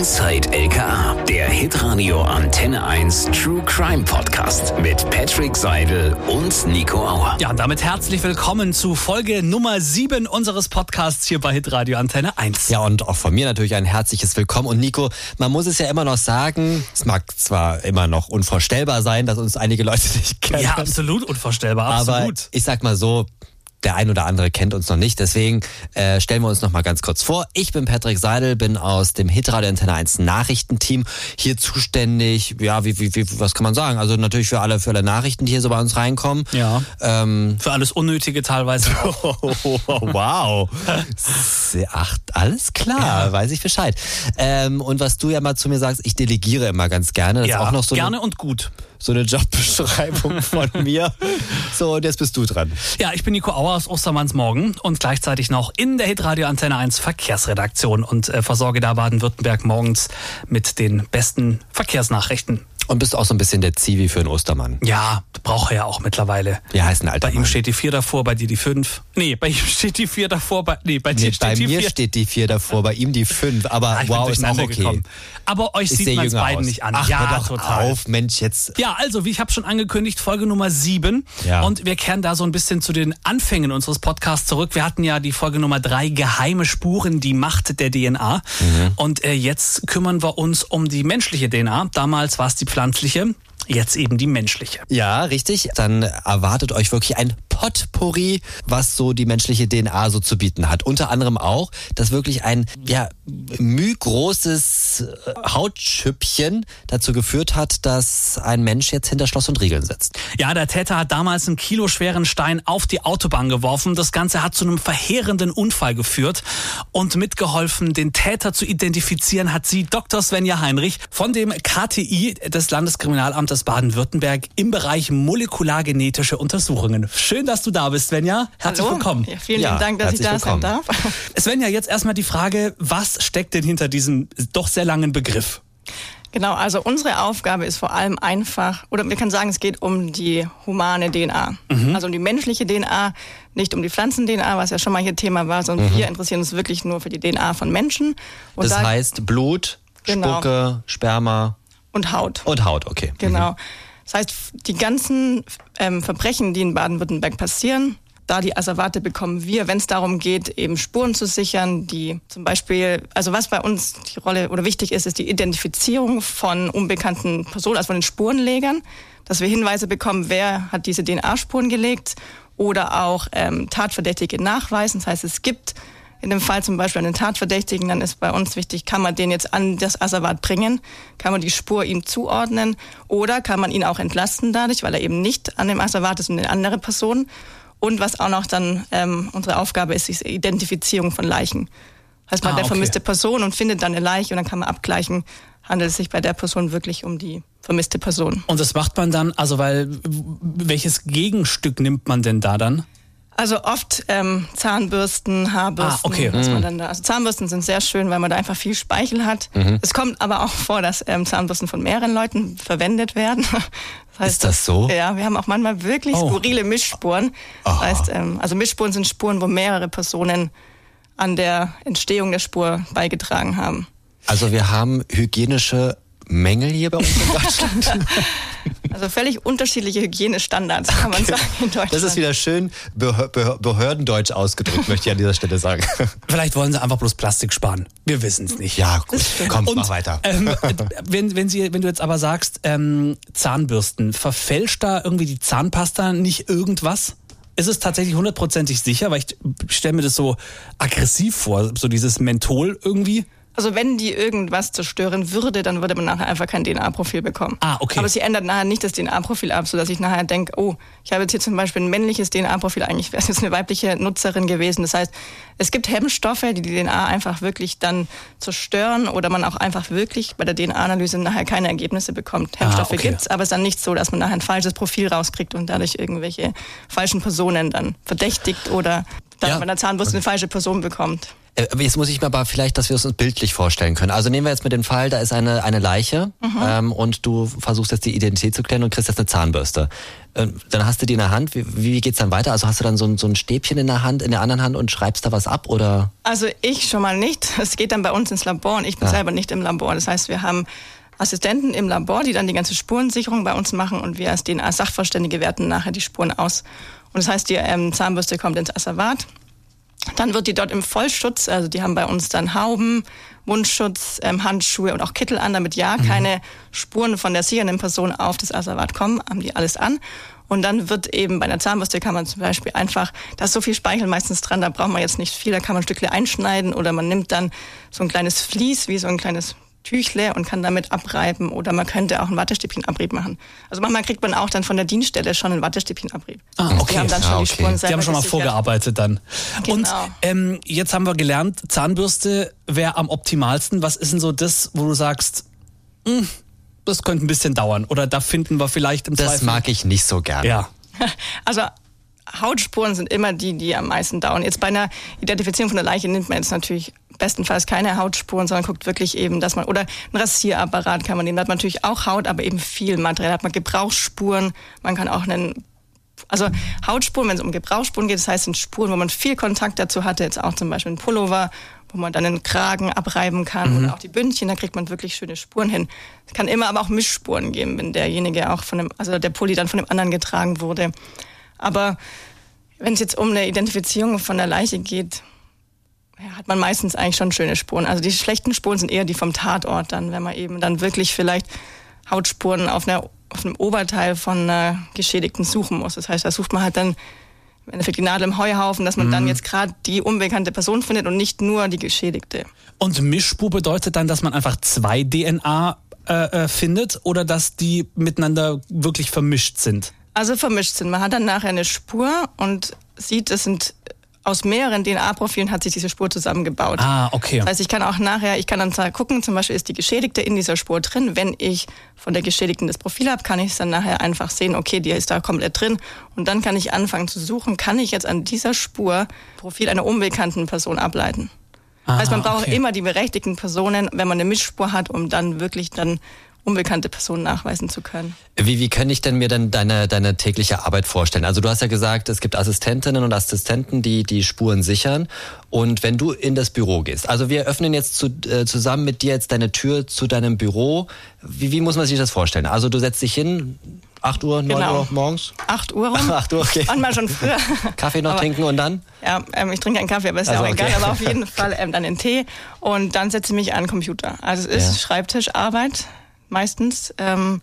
Inside LKA, der Hitradio Antenne 1 True Crime Podcast mit Patrick Seidel und Nico Auer. Ja, und damit herzlich willkommen zu Folge Nummer 7 unseres Podcasts hier bei Hitradio Antenne 1. Ja, und auch von mir natürlich ein herzliches Willkommen. Und Nico, man muss es ja immer noch sagen, es mag zwar immer noch unvorstellbar sein, dass uns einige Leute nicht kennen. Ja, absolut unvorstellbar, aber absolut. ich sag mal so, der ein oder andere kennt uns noch nicht. Deswegen äh, stellen wir uns noch mal ganz kurz vor. Ich bin Patrick Seidel, bin aus dem Hitradio Antenne 1 Nachrichtenteam hier zuständig. Ja, wie, wie, wie, was kann man sagen? Also natürlich für alle, für alle Nachrichten, die hier so bei uns reinkommen. Ja. Ähm, Für alles Unnötige teilweise. wow. Ach, alles klar, weiß ich Bescheid. Ähm, und was du ja mal zu mir sagst, ich delegiere immer ganz gerne. Das ja, ist auch noch so gerne und gut. So eine Jobbeschreibung von mir. So, und jetzt bist du dran. Ja, ich bin Nico Auer aus Ostermanns Morgen und gleichzeitig noch in der Hitradio Antenne 1 Verkehrsredaktion und äh, versorge da Baden-Württemberg morgens mit den besten Verkehrsnachrichten. Und bist auch so ein bisschen der Zivi für einen Ostermann. Ja, braucht er ja auch mittlerweile. Wie heißt ein alter Bei ihm Mann? steht die 4 davor, bei dir die 5. Nee, bei ihm steht die 4 davor, bei, nee, bei dir Nee, steht bei die mir 4. steht die vier davor, bei ihm die fünf. Aber Ah, wow, ist auch okay. gekommen. Aber euch Ich sieht man es beiden aus. nicht an. Ach, ja, doch total. auf, Mensch, jetzt. Ja, also, wie ich habe schon angekündigt, Folge Nummer 7. Ja. Und wir kehren da so ein bisschen zu den Anfängen unseres Podcasts zurück. Wir hatten ja die Folge Nummer 3, Geheime Spuren, die Macht der DNA. Mhm. Und äh, jetzt kümmern wir uns um die menschliche DNA. Damals war es die pflanzliche, jetzt eben die menschliche. Ja, richtig. Dann erwartet euch wirklich ein Potpourri, was so die menschliche DNA so zu bieten hat. Unter anderem auch, dass wirklich ein ja, mühgroßes äh, Hautschüppchen dazu geführt hat, dass ein Mensch jetzt hinter Schloss und Riegeln sitzt. Ja, der Täter hat damals einen kiloschweren Stein auf die Autobahn geworfen. Das Ganze hat zu einem verheerenden Unfall geführt. Und mitgeholfen, den Täter zu identifizieren, hat sie Dr. Svenja Heinrich von dem KTI des Landeskriminalamtes Baden-Württemberg im Bereich molekulargenetische Untersuchungen. Schön, dass du da bist, Svenja. Herzlich Hallo. willkommen. Ja, vielen Ja, lieben Dank, dass ich da herzlich sein willkommen. darf. Svenja, jetzt erstmal die Frage, was steckt denn hinter diesem doch sehr langen Begriff? Genau, also unsere Aufgabe ist vor allem einfach, oder wir können sagen, es geht um die humane DNA. Mhm. Also um die menschliche DNA, nicht um die Pflanzen-DNA, was ja schon mal hier Thema war, sondern wir interessieren uns wirklich nur für die DNA von Menschen. Und, Mhm. Das da- heißt Blut, Genau. Spucke, Sperma und Haut. und Haut, okay. Genau. Das heißt, die ganzen ähm, Verbrechen, die in Baden-Württemberg passieren, da die Asservate bekommen wir, wenn es darum geht, eben Spuren zu sichern, die zum Beispiel, also was bei uns die Rolle oder wichtig ist, ist die Identifizierung von unbekannten Personen, also von den Spurenlegern, dass wir Hinweise bekommen, wer hat diese DNA-Spuren gelegt oder auch ähm, Tatverdächtige nachweisen. Das heißt, es gibt in dem Fall zum Beispiel einen Tatverdächtigen, dann ist bei uns wichtig, kann man den jetzt an das Asservat bringen, kann man die Spur ihm zuordnen oder kann man ihn auch entlasten dadurch, weil er eben nicht an dem Asservat ist und eine andere Person. Und was auch noch dann ähm, unsere Aufgabe ist, ist die Identifizierung von Leichen. Heißt man Ah, hat eine okay. vermisste Person und findet dann eine Leiche und dann kann man abgleichen, handelt es sich bei der Person wirklich um die vermisste Person. Und das macht man dann, also weil, welches Gegenstück nimmt man denn da dann? Also oft ähm, Zahnbürsten, Haarbürsten, Ah, okay. was man dann da. Also Zahnbürsten sind sehr schön, weil man da einfach viel Speichel hat. Es kommt aber auch vor, dass ähm, Zahnbürsten von mehreren Leuten verwendet werden. Das heißt, Ist das so? Ja, wir haben auch manchmal wirklich Oh. skurrile Mischspuren. Das heißt, ähm, also Mischspuren sind Spuren, wo mehrere Personen an der Entstehung der Spur beigetragen haben. Also wir haben hygienische Mängel hier bei uns in Deutschland. Also völlig unterschiedliche Hygienestandards, kann man sagen, in Deutschland. Das ist wieder schön behör behör behördendeutsch ausgedrückt, möchte ich an dieser Stelle sagen. Vielleicht wollen sie einfach bloß Plastik sparen. Wir wissen es nicht. Ja, gut. Komm, Und mach weiter. Ähm, wenn, wenn, Sie, wenn du jetzt aber sagst, ähm, Zahnbürsten, verfälscht da irgendwie die Zahnpasta nicht irgendwas? Ist es tatsächlich hundertprozentig sicher? Weil ich stelle mir das so aggressiv vor, so dieses Menthol irgendwie. Also wenn die irgendwas zerstören würde, dann würde man nachher einfach kein DNA-Profil bekommen. Ah, okay. Aber sie ändert nachher nicht das DNA-Profil ab, sodass ich nachher denke, oh, ich habe jetzt hier zum Beispiel ein männliches DNA-Profil, eigentlich wäre es jetzt eine weibliche Nutzerin gewesen. Das heißt, es gibt Hemmstoffe, die die DNA einfach wirklich dann zerstören oder man auch einfach wirklich bei der DNA-Analyse nachher keine Ergebnisse bekommt. Hemmstoffe Ah, okay. gibt's, aber es ist dann nicht so, dass man nachher ein falsches Profil rauskriegt und dadurch irgendwelche falschen Personen dann verdächtigt oder dann Ja. bei der Zahnbürste eine falsche Person bekommt. Äh, Jetzt muss ich mir aber vielleicht, dass wir es uns bildlich vorstellen können. Also nehmen wir jetzt mit dem Fall, da ist eine, eine Leiche ähm, und du versuchst jetzt die Identität zu klären und kriegst jetzt eine Zahnbürste. Ähm, dann hast du die in der Hand. Wie, wie geht's dann weiter? Also hast du dann so ein, so ein Stäbchen in der Hand, in der anderen Hand und schreibst da was ab oder? Also ich schon mal nicht. Es geht dann bei uns ins Labor und ich bin Ah. selber nicht im Labor. Das heißt, wir haben Assistenten im Labor, die dann die ganze Spurensicherung bei uns machen und wir als DNA-Sachverständige werten nachher die Spuren aus. Und das heißt, die ähm, Zahnbürste kommt ins Asservat. Dann wird die dort im Vollschutz, also die haben bei uns dann Hauben, Mundschutz, ähm, Handschuhe und auch Kittel an, damit ja keine Spuren von der sichernden Person auf das Asservat kommen, haben die alles an. Und dann wird eben bei einer Zahnbürste kann man zum Beispiel einfach, da ist so viel Speichel meistens dran, da braucht man jetzt nicht viel, da kann man Stückchen einschneiden oder man nimmt dann so ein kleines Vlies, wie so ein kleines Tüchle und kann damit abreiben oder man könnte auch einen Wattestäbchenabrieb machen. Also manchmal kriegt man auch dann von der Dienststelle schon einen Wattestäbchenabrieb. Ah, Also okay. Die haben dann schon Ah, die okay. Spuren Die selber haben schon mal vorgearbeitet dann. Und Genau. ähm, jetzt haben wir gelernt, Zahnbürste wäre am optimalsten. Was ist denn so das, wo du sagst, hm, das könnte ein bisschen dauern oder da finden wir vielleicht im Das Zweifel. mag ich nicht so gern. Ja. Also Hautspuren sind immer die, die am meisten dauern. Jetzt bei einer Identifizierung von der Leiche nimmt man jetzt natürlich bestenfalls keine Hautspuren, sondern guckt wirklich eben, dass man, oder ein Rasierapparat kann man nehmen. Da hat man natürlich auch Haut, aber eben viel Material. Da hat man Gebrauchsspuren, man kann auch einen also Hautspuren, wenn es um Gebrauchsspuren geht, das heißt, sind Spuren, wo man viel Kontakt dazu hatte, jetzt auch zum Beispiel ein Pullover, wo man dann den Kragen abreiben kann oder auch die Bündchen, da kriegt man wirklich schöne Spuren hin. Es kann immer aber auch Mischspuren geben, wenn derjenige auch von dem, also der Pulli dann von dem anderen getragen wurde. Aber wenn es jetzt um eine Identifizierung von der Leiche geht, ja, hat man meistens eigentlich schon schöne Spuren. Also die schlechten Spuren sind eher die vom Tatort dann, wenn man eben dann wirklich vielleicht Hautspuren auf, einer, auf einem Oberteil von einer Geschädigten suchen muss. Das heißt, da sucht man halt dann im Endeffekt die Nadel im Heuhaufen, dass man dann jetzt gerade die unbekannte Person findet und nicht nur die Geschädigte. Und Mischspur bedeutet dann, dass man einfach zwei DNA äh, äh, findet oder dass die miteinander wirklich vermischt sind. Also vermischt sind. Man hat dann nachher eine Spur und sieht, es sind aus mehreren DNA-Profilen hat sich diese Spur zusammengebaut. Ah, okay. Das heißt, ich kann auch nachher, ich kann dann gucken, zum Beispiel ist die Geschädigte in dieser Spur drin. Wenn ich von der Geschädigten das Profil habe, kann ich es dann nachher einfach sehen, okay, die ist da komplett drin. Und dann kann ich anfangen zu suchen, kann ich jetzt an dieser Spur Profil einer unbekannten Person ableiten. Das heißt, man Ah, braucht okay. immer die berechtigten Personen, wenn man eine Mischspur hat, um dann wirklich dann unbekannte Personen nachweisen zu können. Wie, wie kann ich denn mir denn deine, deine tägliche Arbeit vorstellen? Also du hast ja gesagt, es gibt Assistentinnen und Assistenten, die die Spuren sichern. Und wenn du in das Büro gehst, also wir öffnen jetzt zu, äh, zusammen mit dir jetzt deine Tür zu deinem Büro. Wie, wie muss man sich das vorstellen? Also du setzt dich hin, 8 Uhr, 9 Genau. Uhr morgens, 8 Uhr rum. 8 Uhr, okay. Manchmal schon früher. Kaffee noch Aber- trinken und dann? Ja, ähm, ich trinke keinen Kaffee, aber ist Also, ja auch okay. egal. Aber auf jeden Fall ähm, dann den Tee und dann setze ich mich an den Computer. Also es ist Ja. Schreibtischarbeit meistens. Ähm,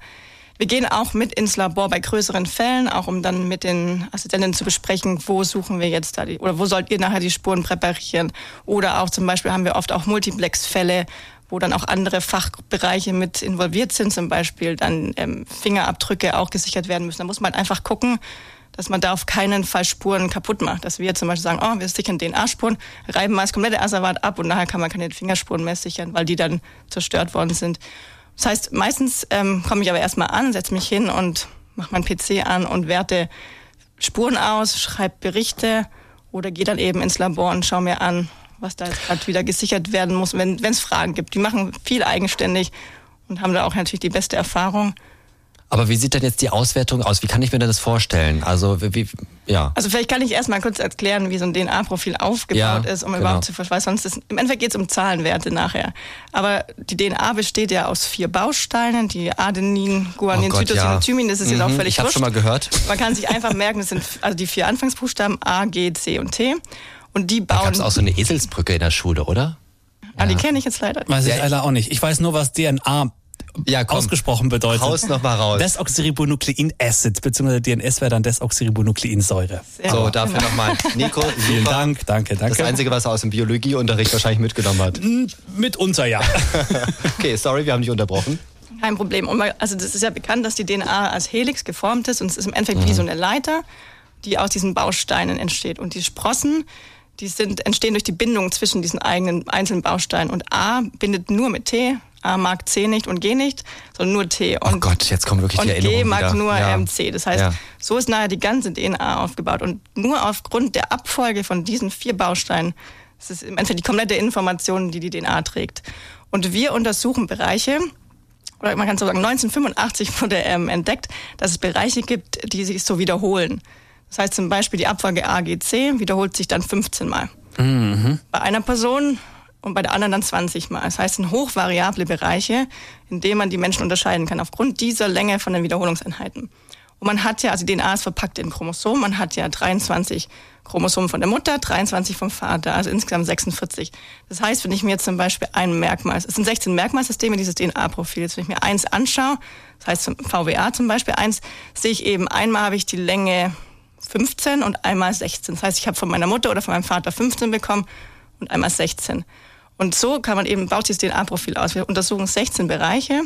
wir gehen auch mit ins Labor bei größeren Fällen, auch um dann mit den Assistenten zu besprechen, wo suchen wir jetzt da die, oder wo sollt ihr nachher die Spuren präparieren. Oder auch zum Beispiel haben wir oft auch Multiplex-Fälle, wo dann auch andere Fachbereiche mit involviert sind, zum Beispiel dann ähm, Fingerabdrücke auch gesichert werden müssen. Da muss man halt einfach gucken, dass man da auf keinen Fall Spuren kaputt macht. Dass wir zum Beispiel sagen, oh, wir sichern DNA-Spuren, reiben mal das komplette Asservat ab und nachher kann man keine Fingerspuren mehr sichern, weil die dann zerstört worden sind. Das heißt, meistens ähm, komme ich aber erstmal an, setze mich hin und mache meinen PC an und werte Spuren aus, schreibe Berichte oder gehe dann eben ins Labor und schaue mir an, was da jetzt gerade wieder gesichert werden muss, wenn es Fragen gibt. Die machen viel eigenständig und haben da auch natürlich die beste Erfahrung. Aber wie sieht denn jetzt die Auswertung aus? Wie kann ich mir denn das vorstellen? Also wie, wie ja. Also vielleicht kann ich erstmal kurz erklären, wie so ein DNA-Profil aufgebaut Ja, ist, um genau. überhaupt zu verstehen, sonst ist, im Endeffekt geht es um Zahlenwerte nachher. Aber die DNA besteht ja aus vier Bausteinen, die Adenin, Guanin, Oh Gott, Cytosin ja. und Thymin, das ist jetzt auch Mhm, völlig ich habe schon mal gehört. Man kann sich einfach merken, das sind also die vier Anfangsbuchstaben A, G, C und T. Und die Da bauen. gab es auch so eine Eselsbrücke in der Schule, oder? ah, die kenne ich jetzt leider. Weiß ich Ja, leider auch nicht. Ich weiß nur, was DNA Ja, komm. ausgesprochen bedeutet. Haus noch mal raus. Desoxyribonukleinacid, beziehungsweise DNS wäre dann Desoxyribonukleinsäure. Sehr So, dafür genau. nochmal. Nico, Vielen super. Dank, danke, danke. Das Einzige, was er aus dem Biologieunterricht wahrscheinlich mitgenommen hat. Mitunter ja. Okay, sorry, wir haben dich unterbrochen. Kein Problem. Und man, also das ist ja bekannt, dass die DNA als Helix geformt ist und es ist im Endeffekt wie so eine Leiter, die aus diesen Bausteinen entsteht. Und die Sprossen, die sind, entstehen durch die Bindung zwischen diesen eigenen einzelnen Bausteinen. Und A bindet nur mit T, A mag C nicht und G nicht, sondern nur T. Und Oh Gott, jetzt kommen wirklich die und G Erinnerungen mag wieder. nur Ja. ähm, C. Das heißt, Ja. so ist nachher die ganze DNA aufgebaut. Und nur aufgrund der Abfolge von diesen vier Bausteinen Es ist im Endeffekt die komplette Information, die die DNA trägt. Und wir untersuchen Bereiche, oder man kann so sagen, 1985 wurde ähm, entdeckt, dass es Bereiche gibt, die sich so wiederholen. Das heißt zum Beispiel die Abfolge AGC wiederholt sich dann 15 Mal. Mhm. Bei einer Person und bei der anderen dann 20 Mal. Das heißt, es sind hochvariable Bereiche, in denen man die Menschen unterscheiden kann, aufgrund dieser Länge von den Wiederholungseinheiten. Und man hat ja, also DNA ist verpackt in Chromosomen, man hat ja 23 Chromosomen von der Mutter, 23 vom Vater, also insgesamt 46. Das heißt, wenn ich mir jetzt zum Beispiel ein Merkmal, es sind 16 Merkmalsysteme dieses DNA-Profils, wenn ich mir eins anschaue, das heißt zum VWA zum Beispiel, eins sehe ich eben, einmal habe ich die Länge 15 und einmal 16. Das heißt, ich habe von meiner Mutter oder von meinem Vater 15 bekommen und einmal 16. Und so kann man eben, baut dieses DNA-Profil aus. Wir untersuchen 16 Bereiche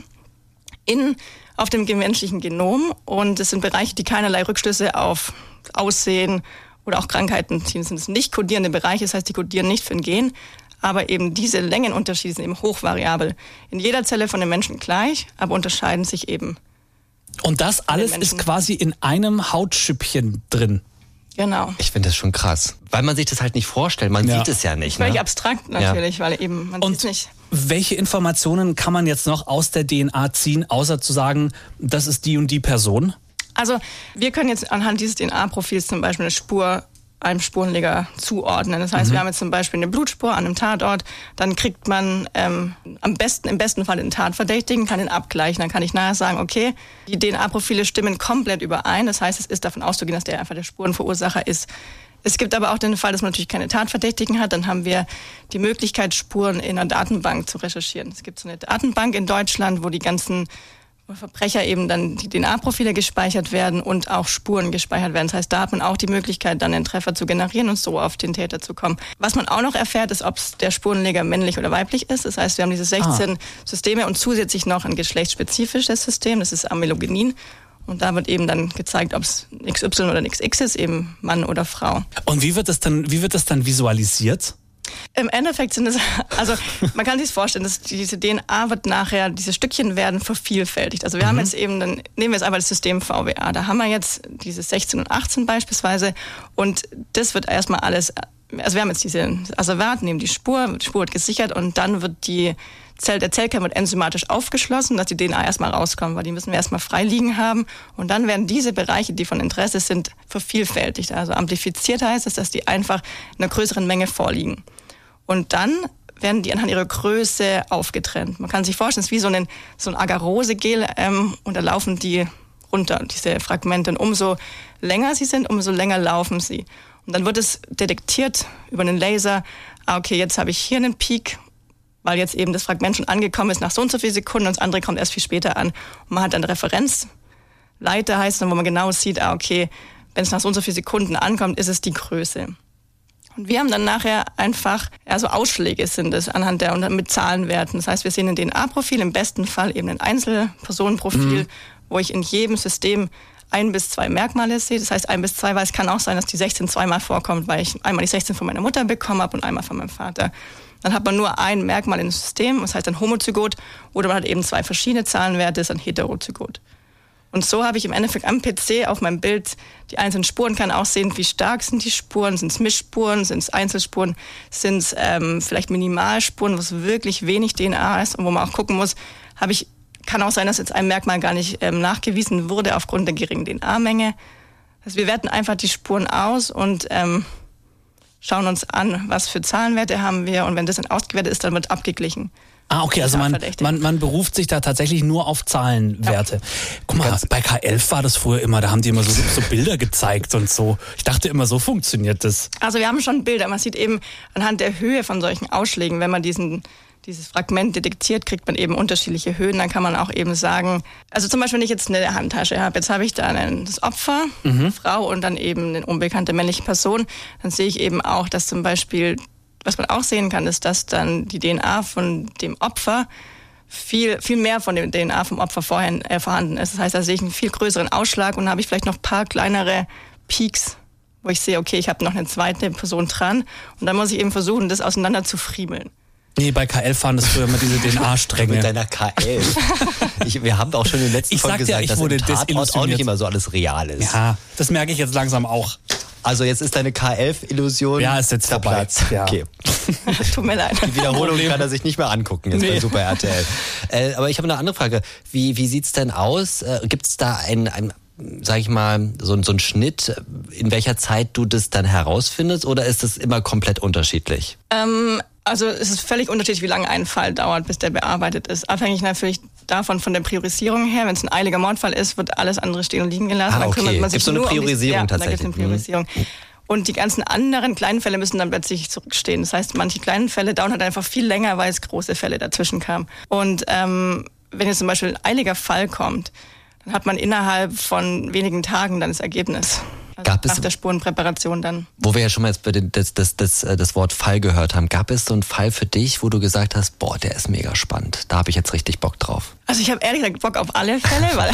in, auf dem menschlichen Genom und es sind Bereiche, die keinerlei Rückschlüsse auf Aussehen oder auch Krankheiten ziehen. Das sind nicht kodierende Bereiche, das heißt, die kodieren nicht für ein Gen, aber eben diese Längenunterschiede sind eben hochvariabel. In jeder Zelle von den Menschen gleich, aber unterscheiden sich eben. Und das alles ist quasi in einem Hautschüppchen drin. Genau. Ich finde das schon krass. Weil man sich das halt nicht vorstellt. Man ja. sieht es ja nicht. Völlig ne? abstrakt natürlich, ja. weil eben man sieht es nicht. Welche Informationen kann man jetzt noch aus der DNA ziehen, außer zu sagen, das ist die und die Person? Also wir können jetzt anhand dieses DNA-Profils zum Beispiel eine Spur einem Spurenleger zuordnen. Das heißt, mhm. wir haben jetzt zum Beispiel eine Blutspur an einem Tatort, dann kriegt man ähm, am besten, im besten Fall den Tatverdächtigen, kann den abgleichen. Dann kann ich nachher sagen, okay, die DNA-Profile stimmen komplett überein. Das heißt, es ist davon auszugehen, dass der einfach der Spurenverursacher ist. Es gibt aber auch den Fall, dass man natürlich keine Tatverdächtigen hat. Dann haben wir die Möglichkeit, Spuren in einer Datenbank zu recherchieren. Es gibt so eine Datenbank in Deutschland, wo die ganzen Verbrecher eben dann die DNA-Profile gespeichert werden und auch Spuren gespeichert werden. Das heißt, da hat man auch die Möglichkeit, dann den Treffer zu generieren und so auf den Täter zu kommen. Was man auch noch erfährt, ist, ob der Spurenleger männlich oder weiblich ist. Das heißt, wir haben diese 16 ah. Systeme und zusätzlich noch ein geschlechtsspezifisches System, das ist Amelogenin. Und da wird eben dann gezeigt, ob es XY oder XX ist, eben Mann oder Frau. Und wie wird das dann, wie wird das dann visualisiert? Im Endeffekt sind es, also man kann sich vorstellen, dass diese DNA wird nachher, diese Stückchen werden vervielfältigt. Also wir mhm. haben jetzt eben, dann nehmen wir jetzt einfach das System VWA. Da haben wir jetzt diese 16 und 18 beispielsweise und das wird erstmal alles, also wir haben jetzt diese Asservat, nehmen die Spur, die Spur wird gesichert und dann wird die Zell, der Zellkern wird enzymatisch aufgeschlossen, dass die DNA erstmal rauskommt, weil die müssen wir erstmal frei liegen haben. Und dann werden diese Bereiche, die von Interesse sind, vervielfältigt. Also amplifiziert heißt es, dass die einfach in einer größeren Menge vorliegen. Und dann werden die anhand ihrer Größe aufgetrennt. Man kann sich vorstellen, es ist wie so ein, so ein Agarosegel ähm, und da laufen die runter, diese Fragmente. Und umso länger sie sind, umso länger laufen sie. Und dann wird es detektiert über einen Laser, ah, okay, jetzt habe ich hier einen Peak weil jetzt eben das Fragment schon angekommen ist nach so und so vielen Sekunden und das andere kommt erst viel später an. Und man hat dann Referenzleiter, heißt dann, wo man genau sieht, ah, okay, wenn es nach so und so vielen Sekunden ankommt, ist es die Größe. Und wir haben dann nachher einfach, also Ausschläge sind es anhand der, mit Zahlenwerten. Das heißt, wir sehen ein DNA-Profil, im besten Fall eben ein Einzelpersonenprofil, mhm. wo ich in jedem System ein bis zwei Merkmale sehe. Das heißt ein bis zwei, weil es kann auch sein, dass die 16 zweimal vorkommt, weil ich einmal die 16 von meiner Mutter bekommen habe und einmal von meinem Vater. Dann hat man nur ein Merkmal im System, das heißt ein Homozygot, oder man hat eben zwei verschiedene Zahlenwerte, das ist ein Heterozygot. Und so habe ich im Endeffekt am PC auf meinem Bild die einzelnen Spuren, kann auch sehen, wie stark sind die Spuren, sind es Mischspuren, sind es Einzelspuren, sind es ähm, vielleicht Minimalspuren, was wirklich wenig DNA ist und wo man auch gucken muss, habe ich, kann auch sein, dass jetzt ein Merkmal gar nicht ähm, nachgewiesen wurde aufgrund der geringen DNA-Menge. Also wir werten einfach die Spuren aus und ähm, schauen uns an, was für Zahlenwerte haben wir. Und wenn das dann ausgewertet ist, dann wird abgeglichen. Ah, okay, also man, man, man beruft sich da tatsächlich nur auf Zahlenwerte. Ja. Guck mal, bei K11 war das früher immer, da haben die immer so, so Bilder gezeigt und so. Ich dachte immer, so funktioniert das. Also wir haben schon Bilder. Man sieht eben anhand der Höhe von solchen Ausschlägen, wenn man diesen dieses Fragment detektiert, kriegt man eben unterschiedliche Höhen. Dann kann man auch eben sagen, also zum Beispiel, wenn ich jetzt eine Handtasche habe, jetzt habe ich da ein, das Opfer, mhm. Frau und dann eben eine unbekannte männliche Person, dann sehe ich eben auch, dass zum Beispiel, was man auch sehen kann, ist, dass dann die DNA von dem Opfer viel, viel mehr von dem DNA vom Opfer vorher äh, vorhanden ist. Das heißt, da sehe ich einen viel größeren Ausschlag und habe ich vielleicht noch ein paar kleinere Peaks, wo ich sehe, okay, ich habe noch eine zweite Person dran und dann muss ich eben versuchen, das auseinander zu friemeln. Nee, bei KL waren das früher immer diese DNA-Stränge. Mit deiner KL. Ich, wir haben auch schon in den letzten Folgen gesagt, ja, dass wurde im auch nicht immer so alles real ist. Ja, das merke ich jetzt langsam auch. Also jetzt ist deine K11-Illusion ja, ist jetzt vorbei. Ja. Okay. Tut mir leid. Die Wiederholung kann er sich nicht mehr angucken jetzt nee. bei Super RTL. Äh, aber ich habe eine andere Frage. Wie, wie sieht's denn aus? Äh, Gibt es da ein, ein sag ich mal, so, so ein Schnitt, in welcher Zeit du das dann herausfindest oder ist es immer komplett unterschiedlich? Ähm, also es ist völlig unterschiedlich, wie lange ein Fall dauert, bis der bearbeitet ist. Abhängig natürlich davon von der Priorisierung her. Wenn es ein eiliger Mordfall ist, wird alles andere stehen und liegen gelassen. Ah, okay. Dann kümmert man sich gibt's so eine Priorisierung um die, ja, tatsächlich. Da gibt's eine Priorisierung. Mhm. Und die ganzen anderen kleinen Fälle müssen dann plötzlich zurückstehen. Das heißt, manche kleinen Fälle dauern halt einfach viel länger, weil es große Fälle dazwischen kamen. Und ähm, wenn jetzt zum Beispiel ein eiliger Fall kommt, dann hat man innerhalb von wenigen Tagen dann das Ergebnis. Also gab nach der Spurenpräparation dann. Wo wir ja schon mal jetzt das, das, das, äh, das Wort Fall gehört haben, gab es so einen Fall für dich, wo du gesagt hast, boah, der ist mega spannend, da habe ich jetzt richtig Bock drauf? Also ich habe ehrlich gesagt Bock auf alle Fälle, weil...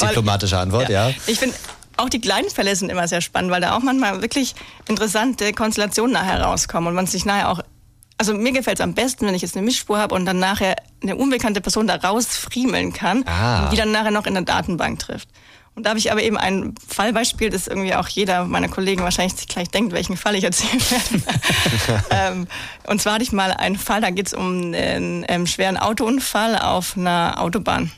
Diplomatische Antwort, ja. ja. Ich finde auch die kleinen Fälle sind immer sehr spannend, weil da auch manchmal wirklich interessante Konstellationen nachher rauskommen und man sich nachher auch also mir gefällt es am besten, wenn ich jetzt eine Mischspur habe und dann nachher eine unbekannte Person da rausfriemeln kann, ah. die dann nachher noch in der Datenbank trifft. Und da habe ich aber eben ein Fallbeispiel, das irgendwie auch jeder meiner Kollegen wahrscheinlich gleich denkt, welchen Fall ich erzählen werde. ähm, und zwar hatte ich mal einen Fall, da geht es um einen ähm, schweren Autounfall auf einer Autobahn.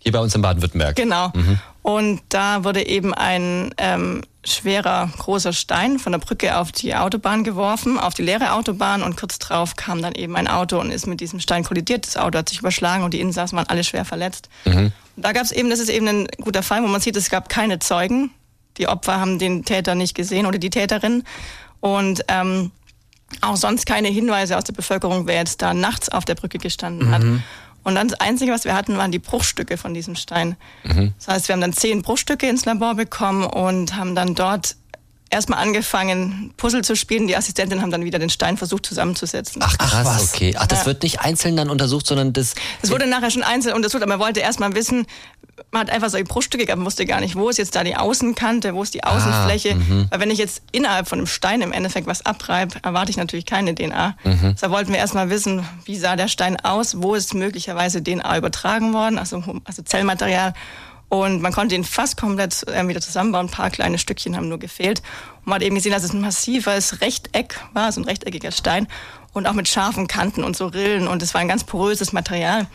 Hier bei uns in Baden-Württemberg. Genau. Mhm. Und da wurde eben ein ähm, schwerer, großer Stein von der Brücke auf die Autobahn geworfen, auf die leere Autobahn. Und kurz drauf kam dann eben ein Auto und ist mit diesem Stein kollidiert. Das Auto hat sich überschlagen und die Insassen waren alle schwer verletzt. Mhm. Da gab es eben, das ist eben ein guter Fall, wo man sieht, es gab keine Zeugen. Die Opfer haben den Täter nicht gesehen oder die Täterin. Und ähm, auch sonst keine Hinweise aus der Bevölkerung, wer jetzt da nachts auf der Brücke gestanden mhm. hat. Und dann das Einzige, was wir hatten, waren die Bruchstücke von diesem Stein. Mhm. Das heißt, wir haben dann zehn Bruchstücke ins Labor bekommen und haben dann dort erstmal angefangen, Puzzle zu spielen. Die Assistentin haben dann wieder den Stein versucht zusammenzusetzen. Ach krass, Ach, okay. Ach, das ja. wird nicht einzeln dann untersucht, sondern das... Es wurde nachher schon einzeln untersucht, aber man wollte erstmal wissen, man hat einfach solche Bruchstücke gehabt, man wusste gar nicht, wo ist jetzt da die Außenkante, wo ist die Außenfläche. Ah, Weil wenn ich jetzt innerhalb von einem Stein im Endeffekt was abreibe, erwarte ich natürlich keine DNA. Mhm. Da wollten wir erstmal wissen, wie sah der Stein aus, wo ist möglicherweise DNA übertragen worden, also, also Zellmaterial. Und man konnte ihn fast komplett äh, wieder zusammenbauen. Ein paar kleine Stückchen haben nur gefehlt. Und man hat eben gesehen, dass es ein massives Rechteck war, so ein rechteckiger Stein. Und auch mit scharfen Kanten und so Rillen. Und es war ein ganz poröses Material.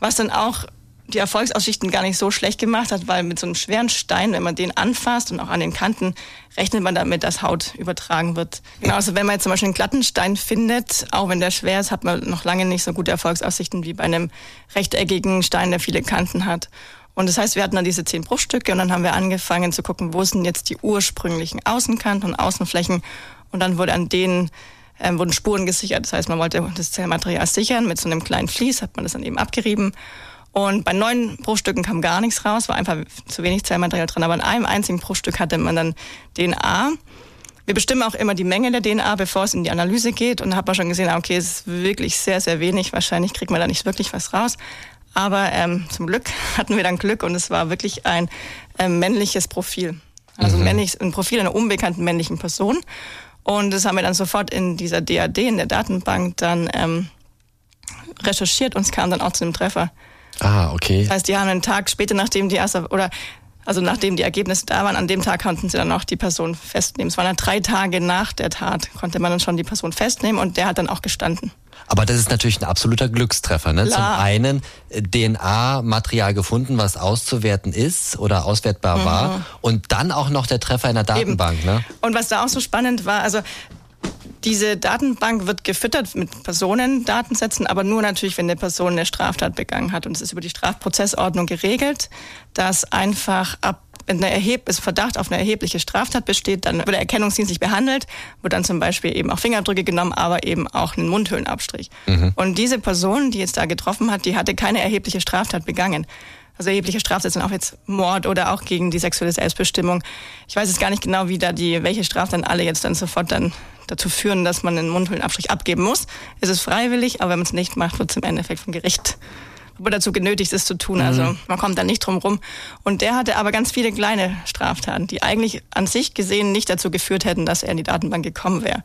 Was dann auch die Erfolgsaussichten gar nicht so schlecht gemacht hat, weil mit so einem schweren Stein, wenn man den anfasst und auch an den Kanten, rechnet man damit, dass Haut übertragen wird. Genau, also wenn man jetzt zum Beispiel einen glatten Stein findet, auch wenn der schwer ist, hat man noch lange nicht so gute Erfolgsaussichten wie bei einem rechteckigen Stein, der viele Kanten hat. Und das heißt, wir hatten dann diese zehn Bruchstücke und dann haben wir angefangen zu gucken, wo sind jetzt die ursprünglichen Außenkanten und Außenflächen. Und dann wurde an denen ähm, wurden Spuren gesichert. Das heißt, man wollte das Zellmaterial sichern. Mit so einem kleinen Vlies hat man das dann eben abgerieben. Und bei neun Bruchstücken kam gar nichts raus, war einfach zu wenig Zellmaterial drin. Aber in einem einzigen Bruchstück hatte man dann DNA. Wir bestimmen auch immer die Menge der DNA, bevor es in die Analyse geht. Und da hat man schon gesehen, okay, es ist wirklich sehr, sehr wenig. Wahrscheinlich kriegt man da nicht wirklich was raus. Aber ähm, zum Glück hatten wir dann Glück und es war wirklich ein ähm, männliches Profil. Also mhm. männlich, ein Profil einer unbekannten männlichen Person. Und das haben wir dann sofort in dieser DAD, in der Datenbank, dann ähm, recherchiert und es kam dann auch zu einem Treffer. Ah, okay. Das heißt, die haben einen Tag später, nachdem die erste, oder also nachdem die Ergebnisse da waren, an dem Tag konnten sie dann auch die Person festnehmen. Es waren dann drei Tage nach der Tat, konnte man dann schon die Person festnehmen und der hat dann auch gestanden. Aber das ist natürlich ein absoluter Glückstreffer. Ne? Zum einen äh, DNA-Material gefunden, was auszuwerten ist oder auswertbar mhm. war. Und dann auch noch der Treffer in der Datenbank. Ne? Und was da auch so spannend war, also diese Datenbank wird gefüttert mit Personendatensätzen, aber nur natürlich, wenn eine Person eine Straftat begangen hat. Und es ist über die Strafprozessordnung geregelt, dass einfach ab wenn ein Erheb Verdacht auf eine erhebliche Straftat besteht, dann wird der Erkennungsdienst behandelt, wird dann zum Beispiel eben auch Fingerabdrücke genommen, aber eben auch einen Mundhöhlenabstrich. Mhm. Und diese Person, die jetzt da getroffen hat, die hatte keine erhebliche Straftat begangen. Also erhebliche Straftaten sind auch jetzt Mord oder auch gegen die sexuelle Selbstbestimmung. Ich weiß jetzt gar nicht genau, wie da die, welche Straftaten alle jetzt dann sofort dann dazu führen, dass man einen Mundhöhlenabstrich abgeben muss. Es ist freiwillig, aber wenn man es nicht macht, wird es im Endeffekt vom Gericht dazu genötigt ist zu tun. Also mhm. man kommt da nicht drum rum. Und der hatte aber ganz viele kleine Straftaten, die eigentlich an sich gesehen nicht dazu geführt hätten, dass er in die Datenbank gekommen wäre.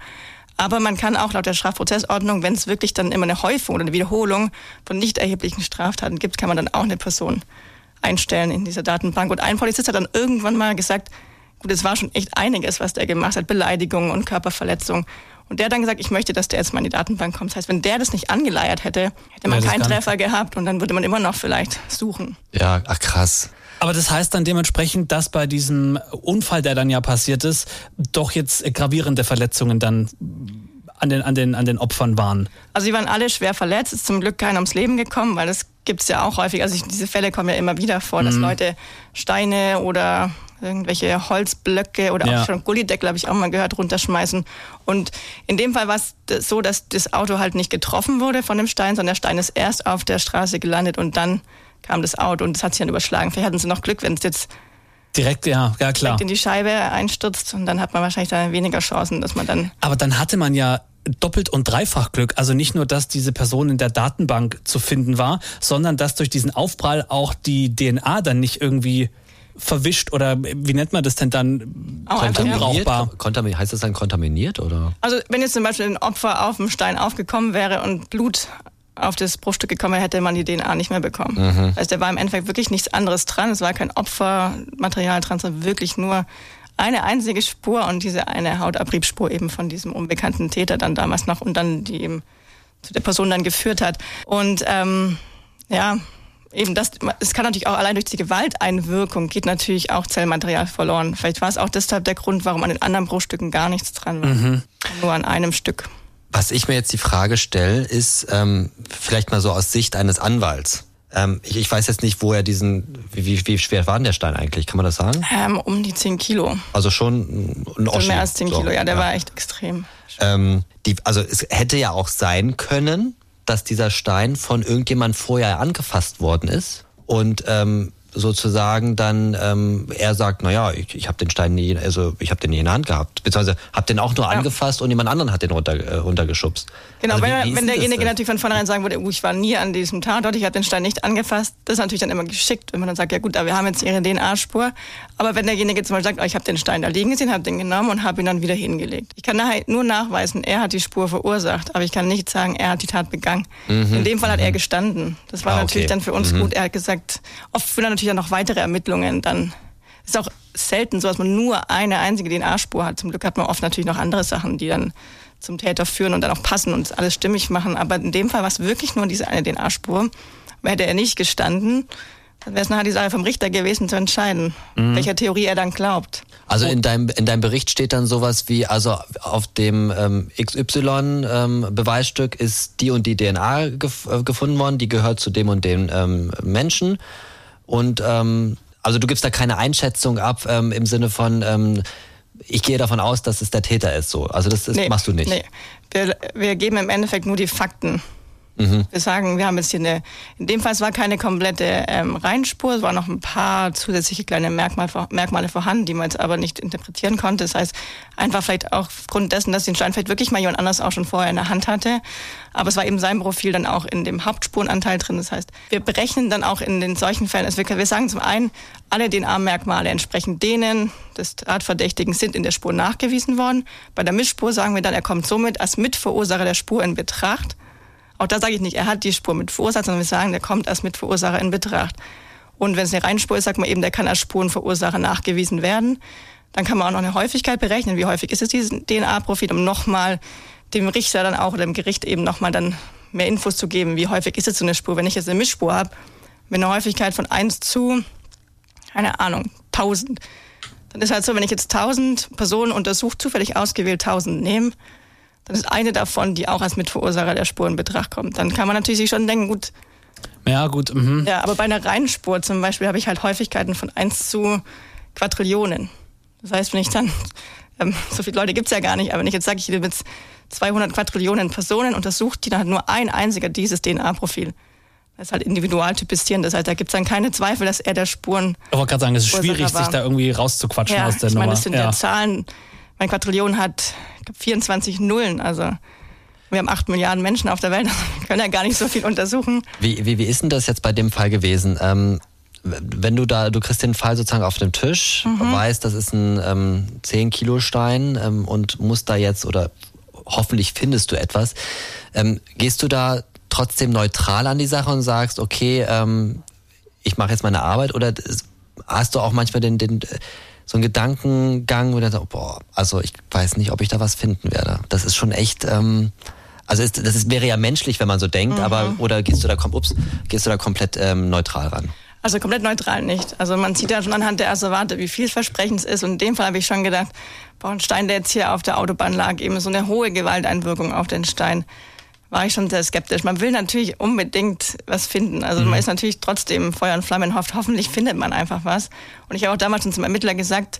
Aber man kann auch laut der Strafprozessordnung, wenn es wirklich dann immer eine Häufung oder eine Wiederholung von nicht erheblichen Straftaten gibt, kann man dann auch eine Person einstellen in dieser Datenbank. Und ein Polizist hat dann irgendwann mal gesagt, gut, es war schon echt einiges, was der gemacht hat, Beleidigungen und Körperverletzung. Und der hat dann gesagt, ich möchte, dass der jetzt mal in die Datenbank kommt. Das heißt, wenn der das nicht angeleiert hätte, hätte man Ja, keinen Treffer gehabt und dann würde man immer noch vielleicht suchen. Ja, ach krass. Aber das heißt dann dementsprechend, dass bei diesem Unfall, der dann ja passiert ist, doch jetzt gravierende Verletzungen dann an den, an den, an den Opfern waren. Also sie waren alle schwer verletzt, ist zum Glück keiner ums Leben gekommen, weil das gibt's ja auch häufig. Also ich, diese Fälle kommen ja immer wieder vor, dass Leute Steine oder irgendwelche Holzblöcke oder Ja. auch schon Gullideckel, habe ich auch mal gehört, runterschmeißen. Und in dem Fall war es so, dass das Auto halt nicht getroffen wurde von dem Stein, sondern der Stein ist erst auf der Straße gelandet und dann kam das Auto und das hat sich dann überschlagen. Vielleicht hatten sie noch Glück, wenn es jetzt Direkt, ja, ja klar. direkt in die Scheibe einstürzt und dann hat man wahrscheinlich dann weniger Chancen, dass man dann Aber dann hatte man ja doppelt und dreifach Glück. Also nicht nur, dass diese Person in der Datenbank zu finden war, sondern dass durch diesen Aufprall auch die DNA dann nicht irgendwie verwischt oder wie nennt man das denn dann? ja. Unbrauchbar. Kontaminiert, heißt das dann kontaminiert oder? Also wenn jetzt zum Beispiel ein Opfer auf dem Stein aufgekommen wäre und Blut auf das Bruchstück gekommen wäre, hätte man die DNA nicht mehr bekommen. Also da war im Endeffekt wirklich nichts anderes dran. Es war kein Opfermaterial dran, sondern wirklich nur eine einzige Spur und diese eine Hautabriebspur eben von diesem unbekannten Täter dann damals noch und dann die eben zu der Person dann geführt hat. Und ähm, ja, eben das, es kann natürlich auch allein durch die Gewalteinwirkung geht natürlich auch Zellmaterial verloren. Vielleicht war es auch deshalb der Grund, warum an den anderen Bruchstücken gar nichts dran war. Nur an einem Stück. Was ich mir jetzt die Frage stelle, ist ähm, vielleicht mal so aus Sicht eines Anwalts. Ähm, ich, ich weiß jetzt nicht, wo er diesen, wie, wie, schwer war denn der Stein eigentlich? Kann man das sagen? Ähm, um die 10 Kilo. Also schon ein Oschi. mehr als 10 so, Kilo, ja, der war echt extrem. Ähm, die, also es hätte ja auch sein können, dass dieser Stein von irgendjemand vorher angefasst worden ist. Und ähm, sozusagen dann ähm, er sagt, naja, ich, ich habe den Stein nie, also ich habe den nie in der Hand gehabt, beziehungsweise habe den auch nur angefasst und jemand anderen hat den runter, äh, runtergeschubst. Genau, Also wie- wenn, wie ist wenn derjenige natürlich von vornherein sagen würde, uh, ich war nie an diesem Tatort, ich habe den Stein nicht angefasst, das ist natürlich dann immer geschickt, wenn man dann sagt, ja gut, aber wir haben jetzt ihre DNA-Spur. Aber wenn derjenige zum Beispiel sagt, oh, ich habe den Stein da liegen gesehen, habe den genommen und habe ihn dann wieder hingelegt. Ich kann nachher nur nachweisen, er hat die Spur verursacht, aber ich kann nicht sagen, er hat die Tat begangen. In dem Fall hat er gestanden. Das war Mhm. Ah, natürlich okay. dann für uns gut. Er hat gesagt, oft will er natürlich dann noch weitere Ermittlungen dann ist auch selten so, dass man nur eine einzige DNA-Spur hat. Zum Glück hat man oft natürlich noch andere Sachen, die dann zum Täter führen und dann auch passen und alles stimmig machen. Aber in dem Fall war es wirklich nur diese eine DNA-Spur. Hätte er nicht gestanden, dann wäre es nachher die Sache vom Richter gewesen zu entscheiden, welcher Theorie er dann glaubt. Also in deinem, in deinem Bericht steht dann sowas wie, also auf dem ähm, XY-Beweisstück ist die und die DNA gef äh, gefunden worden, die gehört zu dem und dem ähm, Menschen. Und ähm, also du gibst da keine Einschätzung ab ähm, im Sinne von, ähm, ich gehe davon aus, dass es der Täter ist. So, also das, das machst du nicht. Nee. Wir, wir geben im Endeffekt nur die Fakten. Mhm. Wir sagen, wir haben jetzt hier eine, in dem Fall es war keine komplette ähm, Reinspur, es waren noch ein paar zusätzliche kleine Merkmal, Merkmale vorhanden, die man jetzt aber nicht interpretieren konnte. Das heißt, einfach vielleicht auch aufgrund dessen, dass den Stein vielleicht wirklich mal jemand anders auch schon vorher in der Hand hatte. Aber es war eben sein Profil dann auch in dem Hauptspurenanteil drin. Das heißt, wir berechnen dann auch in den solchen Fällen, also wir, wir sagen zum einen, alle DNA-Merkmale entsprechend denen des Tatverdächtigen sind in der Spur nachgewiesen worden. Bei der Mischspur sagen wir dann, er kommt somit als Mitverursacher der Spur in Betracht. Auch da sage ich nicht, er hat die Spur mit verursacht, sondern wir sagen, der kommt als Mitverursacher in Betracht. Und wenn es eine Reinspur ist, sagt man eben, der kann als Spurenverursacher nachgewiesen werden. Dann kann man auch noch eine Häufigkeit berechnen. Wie häufig ist es dieses DNA-Profil, um nochmal dem Richter dann auch oder dem Gericht eben nochmal dann mehr Infos zu geben. Wie häufig ist es so eine Spur? Wenn ich jetzt eine Mischspur habe, mit einer Häufigkeit von 1 zu, keine Ahnung, 1000, dann ist halt so, wenn ich jetzt 1000 Personen untersucht, zufällig ausgewählt 1000 nehme, dann ist eine davon, die auch als Mitverursacher der Spur in Betracht kommt. Dann kann man natürlich sich schon denken, gut, Ja, gut. Mhm. ja, aber bei einer Reinspur zum Beispiel habe ich halt Häufigkeiten von 1 zu Quadrillionen. Das heißt, wenn ich dann, ähm, so viele Leute gibt's ja gar nicht, aber wenn ich jetzt sage, ich will mit 200 Quadrillionen Personen untersucht, die dann hat nur ein einziger dieses DNA-Profil. Das ist halt individualtypisieren. Das heißt, da gibt's dann keine Zweifel, dass er der Spuren Ich wollte gerade sagen, es ist schwierig, sich war. da irgendwie rauszuquatschen ja, aus der ich Nummer. meine, das sind ja, ja. Zahlen. Mein Quadrillion hat ich glaub, 24 Nullen. Also wir haben 8 Milliarden Menschen auf der Welt. Können ja gar nicht so viel untersuchen. Wie, wie, wie ist denn das jetzt bei dem Fall gewesen? Ähm, wenn du da, du kriegst den Fall sozusagen auf dem Tisch, weißt, das ist ein ähm, 10 Kilo Stein ähm, und musst da jetzt oder hoffentlich findest du etwas. Ähm, gehst du da trotzdem neutral an die Sache und sagst, okay, ähm, ich mache jetzt meine Arbeit oder hast du auch manchmal den, den so ein Gedankengang, wo du so, boah, also ich weiß nicht, ob ich da was finden werde. Das ist schon echt, ähm, also ist, das ist, wäre ja menschlich, wenn man so denkt, mhm. aber oder gehst du da, ups, gehst du da komplett ähm, neutral ran? Also komplett neutral nicht. Also man sieht ja schon anhand der Asservate, wie vielversprechend es ist. Und in dem Fall habe ich schon gedacht, boah, ein Stein, der jetzt hier auf der Autobahn lag, eben so eine hohe Gewalteinwirkung auf den Stein, war ich schon sehr skeptisch. Man will natürlich unbedingt was finden. Also mhm. man ist natürlich trotzdem Feuer und Flammen hofft. Hoffentlich findet man einfach was. Und ich habe auch damals schon zum Ermittler gesagt,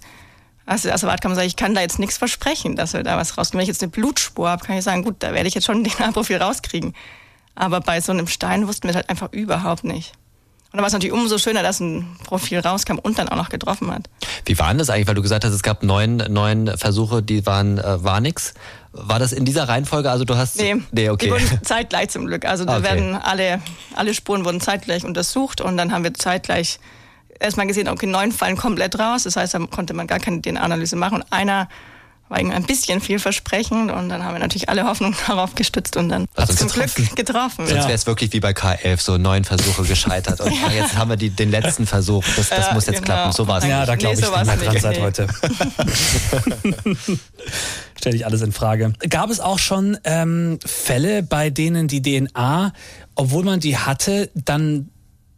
als der Asservat kam, sage ich, kann da jetzt nichts versprechen, dass wir da was rauskriegen. Wenn ich jetzt eine Blutspur habe, kann ich sagen, gut, da werde ich jetzt schon ein DNA-Profil rauskriegen. Aber bei so einem Stein wussten wir halt einfach überhaupt nicht. Und dann war es natürlich umso schöner, dass ein Profil rauskam und dann auch noch getroffen hat. Wie waren das eigentlich? Weil du gesagt hast, es gab neun, neun Versuche, die waren äh, war nix. War das in dieser Reihenfolge? Also du hast nee, nee okay. Die wurden zeitgleich zum Glück. Also da okay. werden alle alle Spuren wurden zeitgleich untersucht und dann haben wir zeitgleich erstmal gesehen, okay, neun fallen komplett raus. Das heißt, da konnte man gar keine DNA-Analyse machen und einer war irgendwie ein bisschen vielversprechend und dann haben wir natürlich alle Hoffnung darauf gestützt und dann also zum Glück getroffen. Sonst wäre es wirklich wie bei K11, so neun Versuche gescheitert und ja. jetzt haben wir die, den letzten Versuch. Das, das ja, muss jetzt genau. klappen. So war es. Ja, da glaube nee, ich so nicht mehr dran seit heute. Stelle ich alles in Frage. Gab es auch schon ähm, Fälle, bei denen die DNA, obwohl man die hatte, dann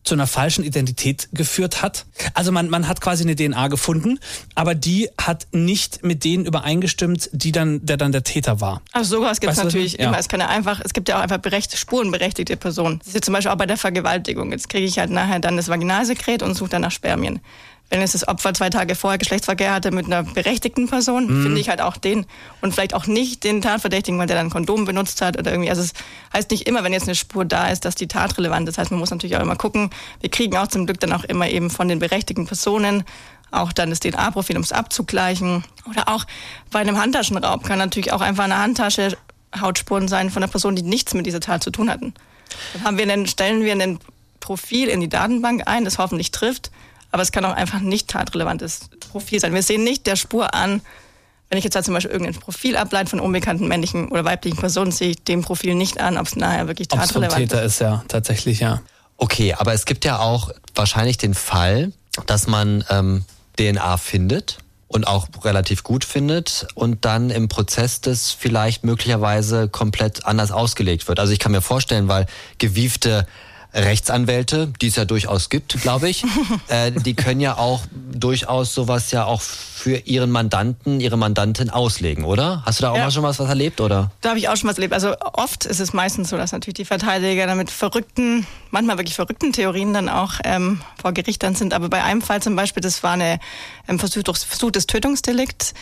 zu einer falschen Identität geführt hat. Also man, man hat quasi eine DNA gefunden, aber die hat nicht mit denen übereingestimmt, die dann, der dann der Täter war. Also sowas gibt es natürlich ja. immer. Es kann ja einfach, es gibt ja auch einfach berecht, spurenberechtigte Personen. Das ist ja zum Beispiel auch bei der Vergewaltigung. Jetzt kriege ich halt nachher dann das Vaginalsekret und suche dann nach Spermien wenn jetzt das Opfer zwei Tage vorher Geschlechtsverkehr hatte mit einer berechtigten Person, mhm. finde ich halt auch den und vielleicht auch nicht den Tatverdächtigen, weil der dann Kondom benutzt hat oder irgendwie. Also es heißt nicht immer, wenn jetzt eine Spur da ist, dass die Tat relevant ist. Das heißt, man muss natürlich auch immer gucken. Wir kriegen auch zum Glück dann auch immer eben von den berechtigten Personen auch dann das DNA-Profil, um es abzugleichen. Oder auch bei einem Handtaschenraub kann natürlich auch einfach eine Handtasche Hautspuren sein von einer Person, die nichts mit dieser Tat zu tun hatten. Dann haben wir einen, stellen wir ein Profil in die Datenbank ein, das hoffentlich trifft aber es kann auch einfach nicht tatrelevantes Profil sein. Wir sehen nicht der Spur an, wenn ich jetzt halt zum Beispiel irgendein Profil ableite von unbekannten männlichen oder weiblichen Personen, sehe ich dem Profil nicht an, ob es nachher wirklich tatrelevant Ob's Täter ist. ja, tatsächlich, ja. Okay, aber es gibt ja auch wahrscheinlich den Fall, dass man ähm, DNA findet und auch relativ gut findet und dann im Prozess das vielleicht möglicherweise komplett anders ausgelegt wird. Also ich kann mir vorstellen, weil gewiefte Rechtsanwälte, die es ja durchaus gibt, glaube ich, äh, die können ja auch durchaus sowas ja auch für ihren Mandanten, ihre Mandantin auslegen, oder? Hast du da auch ja. mal schon was, was erlebt, oder? Da habe ich auch schon was erlebt. Also oft ist es meistens so, dass natürlich die Verteidiger damit verrückten, manchmal wirklich verrückten Theorien dann auch ähm, vor Gericht dann sind. Aber bei einem Fall zum Beispiel, das war eine ähm, versuchtes Tötungsdelikt.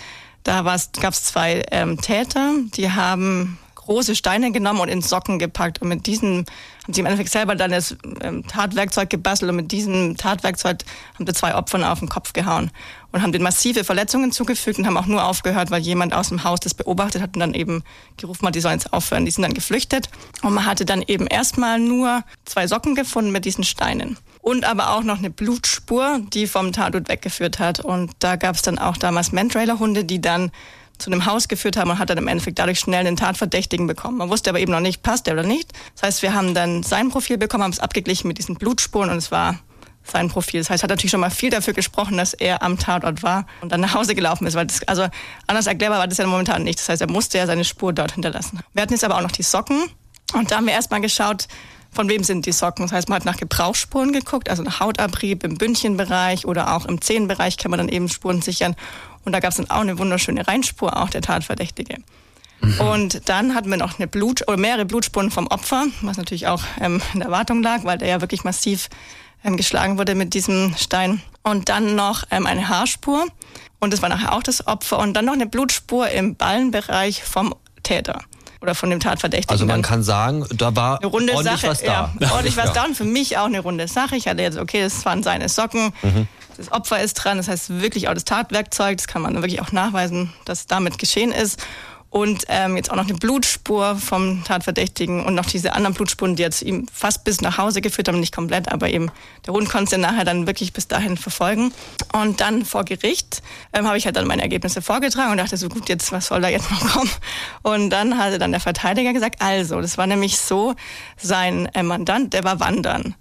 Da gab es zwei ähm, Täter, die haben große Steine genommen und in Socken gepackt. Und mit diesen haben sie im Endeffekt selber dann das ähm, Tatwerkzeug gebastelt und mit diesem Tatwerkzeug haben sie zwei Opfern auf den Kopf gehauen und haben denen massive Verletzungen zugefügt und haben auch nur aufgehört, weil jemand aus dem Haus das beobachtet hat und dann eben gerufen hat, die sollen jetzt aufhören. Die sind dann geflüchtet und man hatte dann eben erstmal nur zwei Socken gefunden mit diesen Steinen und aber auch noch eine Blutspur, die vom Tatort weggeführt hat. Und da gab es dann auch damals Mantrailer-Hunde, die dann zu einem Haus geführt haben und hat dann im Endeffekt dadurch schnell einen Tatverdächtigen bekommen. Man wusste aber eben noch nicht, passt der oder nicht. Das heißt, wir haben dann sein Profil bekommen, haben es abgeglichen mit diesen Blutspuren und es war sein Profil. Das heißt, hat natürlich schon mal viel dafür gesprochen, dass er am Tatort war und dann nach Hause gelaufen ist. Weil das, also anders erklärbar war das ja momentan nicht. Das heißt, er musste ja seine Spur dort hinterlassen. Wir hatten jetzt aber auch noch die Socken und da haben wir erstmal geschaut, von wem sind die Socken. Das heißt, man hat nach Gebrauchsspuren geguckt, also nach Hautabrieb im Bündchenbereich oder auch im Zehenbereich kann man dann eben Spuren sichern. Und da gab es dann auch eine wunderschöne Reinspur, auch der Tatverdächtige. Mhm. Und dann hatten wir noch eine Blut oder mehrere Blutspuren vom Opfer, was natürlich auch ähm, in der Wartung lag, weil der ja wirklich massiv ähm, geschlagen wurde mit diesem Stein. Und dann noch ähm, eine Haarspur. Und das war nachher auch das Opfer. Und dann noch eine Blutspur im Ballenbereich vom Täter oder von dem Tatverdächtigen. Also man kann sagen, da war eine runde ordentlich Sache, was da. Ja, ordentlich was da und für mich auch eine runde Sache. Ich hatte jetzt, okay, das waren seine Socken. Mhm. Das Opfer ist dran, das heißt wirklich auch das Tatwerkzeug, das kann man wirklich auch nachweisen, dass damit geschehen ist und ähm, jetzt auch noch eine Blutspur vom Tatverdächtigen und noch diese anderen Blutspuren, die jetzt ihm fast bis nach Hause geführt haben, nicht komplett, aber eben der Hund konnte nachher dann wirklich bis dahin verfolgen. Und dann vor Gericht ähm, habe ich halt dann meine Ergebnisse vorgetragen und dachte so, gut, jetzt was soll da jetzt noch kommen? Und dann hatte dann der Verteidiger gesagt, also, das war nämlich so, sein äh, Mandant, der war wandern.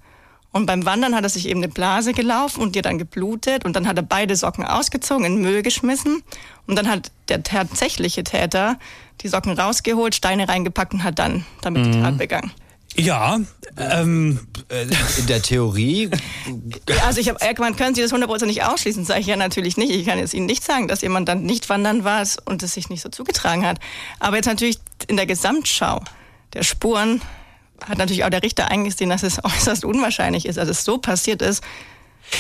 Und beim Wandern hat er sich eben eine Blase gelaufen und die dann geblutet und dann hat er beide Socken ausgezogen, in Müll geschmissen und dann hat der tatsächliche Täter die Socken rausgeholt, Steine reingepackt und hat dann damit mhm. die Tat begangen. Ja, ähm, in der Theorie. Also ich habe, man können Sie das hundertprozentig ausschließen, sage ich ja natürlich nicht. Ich kann jetzt Ihnen nicht sagen, dass jemand dann nicht wandern war und es sich nicht so zugetragen hat. Aber jetzt natürlich in der Gesamtschau der Spuren hat natürlich auch der Richter eingesehen, dass es äußerst unwahrscheinlich ist, dass es so passiert ist,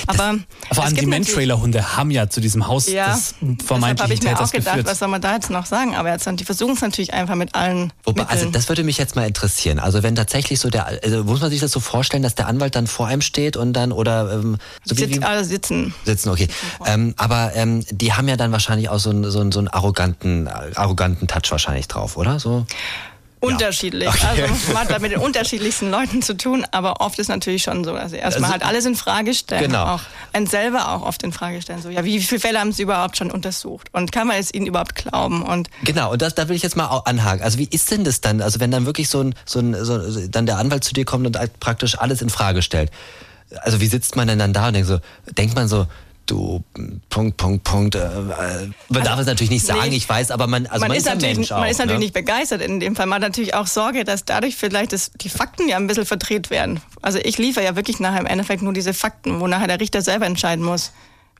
aber vor allem die Mantrailer-Hunde haben ja zu diesem Haus ja, des vermeintlichen habe ich mir auch gedacht, geführt. was soll man da jetzt noch sagen? Aber jetzt, die versuchen es natürlich einfach mit allen. Wobei, also das würde mich jetzt mal interessieren. Also wenn tatsächlich so der, also muss man sich das so vorstellen, dass der Anwalt dann vor einem steht und dann oder ähm, so Sitz, wie, wie, also sitzen. Sitzen, okay. Ähm, aber ähm, die haben ja dann wahrscheinlich auch so einen, so einen, so einen arroganten, arroganten Touch wahrscheinlich drauf, oder so? Unterschiedlich. Ja. Okay. Also man hat da mit den unterschiedlichsten Leuten zu tun, aber oft ist natürlich schon so, dass erstmal also, halt alles in Frage stellen. Genau. Auch einen selber auch oft in Frage stellen. So, ja, wie viele Fälle haben Sie überhaupt schon untersucht? Und kann man es Ihnen überhaupt glauben? Und genau, und das, da will ich jetzt mal anhaken. Also wie ist denn das dann? Also wenn dann wirklich so ein, so ein, so, dann der Anwalt zu dir kommt und halt praktisch alles in Frage stellt. Also wie sitzt man denn dann da und denkt so, denkt man so, du Punkt, Punkt, Punkt. Äh, man also, darf es natürlich nicht sagen, nee, ich weiß, aber man, also man, man ist, ist Mensch auch, Man ist natürlich ne? nicht begeistert in dem Fall. Man hat natürlich auch Sorge, dass dadurch vielleicht das, die Fakten ja ein bisschen verdreht werden. Also ich liefere ja wirklich nachher im Endeffekt nur diese Fakten, wo nachher der Richter selber entscheiden muss,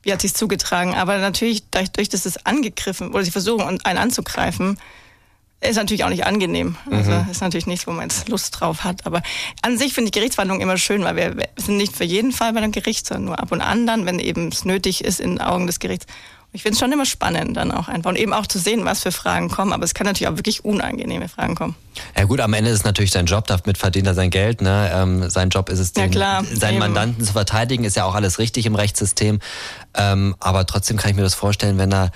wie hat sich zugetragen. Aber natürlich, dadurch, dass es angegriffen oder sie versuchen, einen anzugreifen, ist natürlich auch nicht angenehm. Also mhm. ist natürlich nichts, wo man jetzt Lust drauf hat. Aber an sich finde ich Gerichtsverhandlungen immer schön, weil wir, sind nicht für jeden Fall bei einem Gericht, sondern nur ab und an dann, wenn eben es nötig ist in den Augen des Gerichts. Ich finde es schon immer spannend dann auch einfach und eben auch zu sehen, was für Fragen kommen. Aber es kann natürlich auch wirklich unangenehme Fragen kommen. Ja gut, am Ende ist es natürlich sein Job, damit verdient er sein Geld. Ne? Ähm, sein Job ist es, den, ja, klar, seinen eben. Mandanten zu verteidigen, ist ja auch alles richtig im Rechtssystem. Ähm, aber trotzdem kann ich mir das vorstellen, wenn er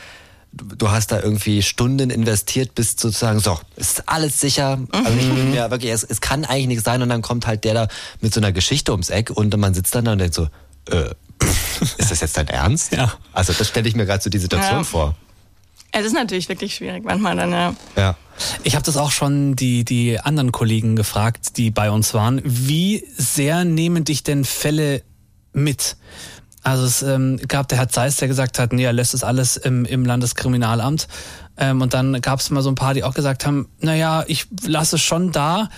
du hast da irgendwie Stunden investiert, bis sozusagen, so, ist alles sicher. Also ich bin ja wirklich, es, es kann eigentlich nichts sein und dann kommt halt der da mit so einer Geschichte ums Eck und man sitzt dann da und denkt so, äh, ist das jetzt dein Ernst? Ja. Also das stelle ich mir gerade so die Situation ja. vor. Es ist natürlich wirklich schwierig manchmal dann, ja. Ja. Ich habe das auch schon die, die anderen Kollegen gefragt, die bei uns waren. Wie sehr nehmen dich denn Fälle mit? Also es ähm, gab der Herr Zeiss, der gesagt hat, nee, er lässt es alles im, im Landeskriminalamt. Ähm, und dann gab es mal so ein paar, die auch gesagt haben, naja, ich lasse es schon da,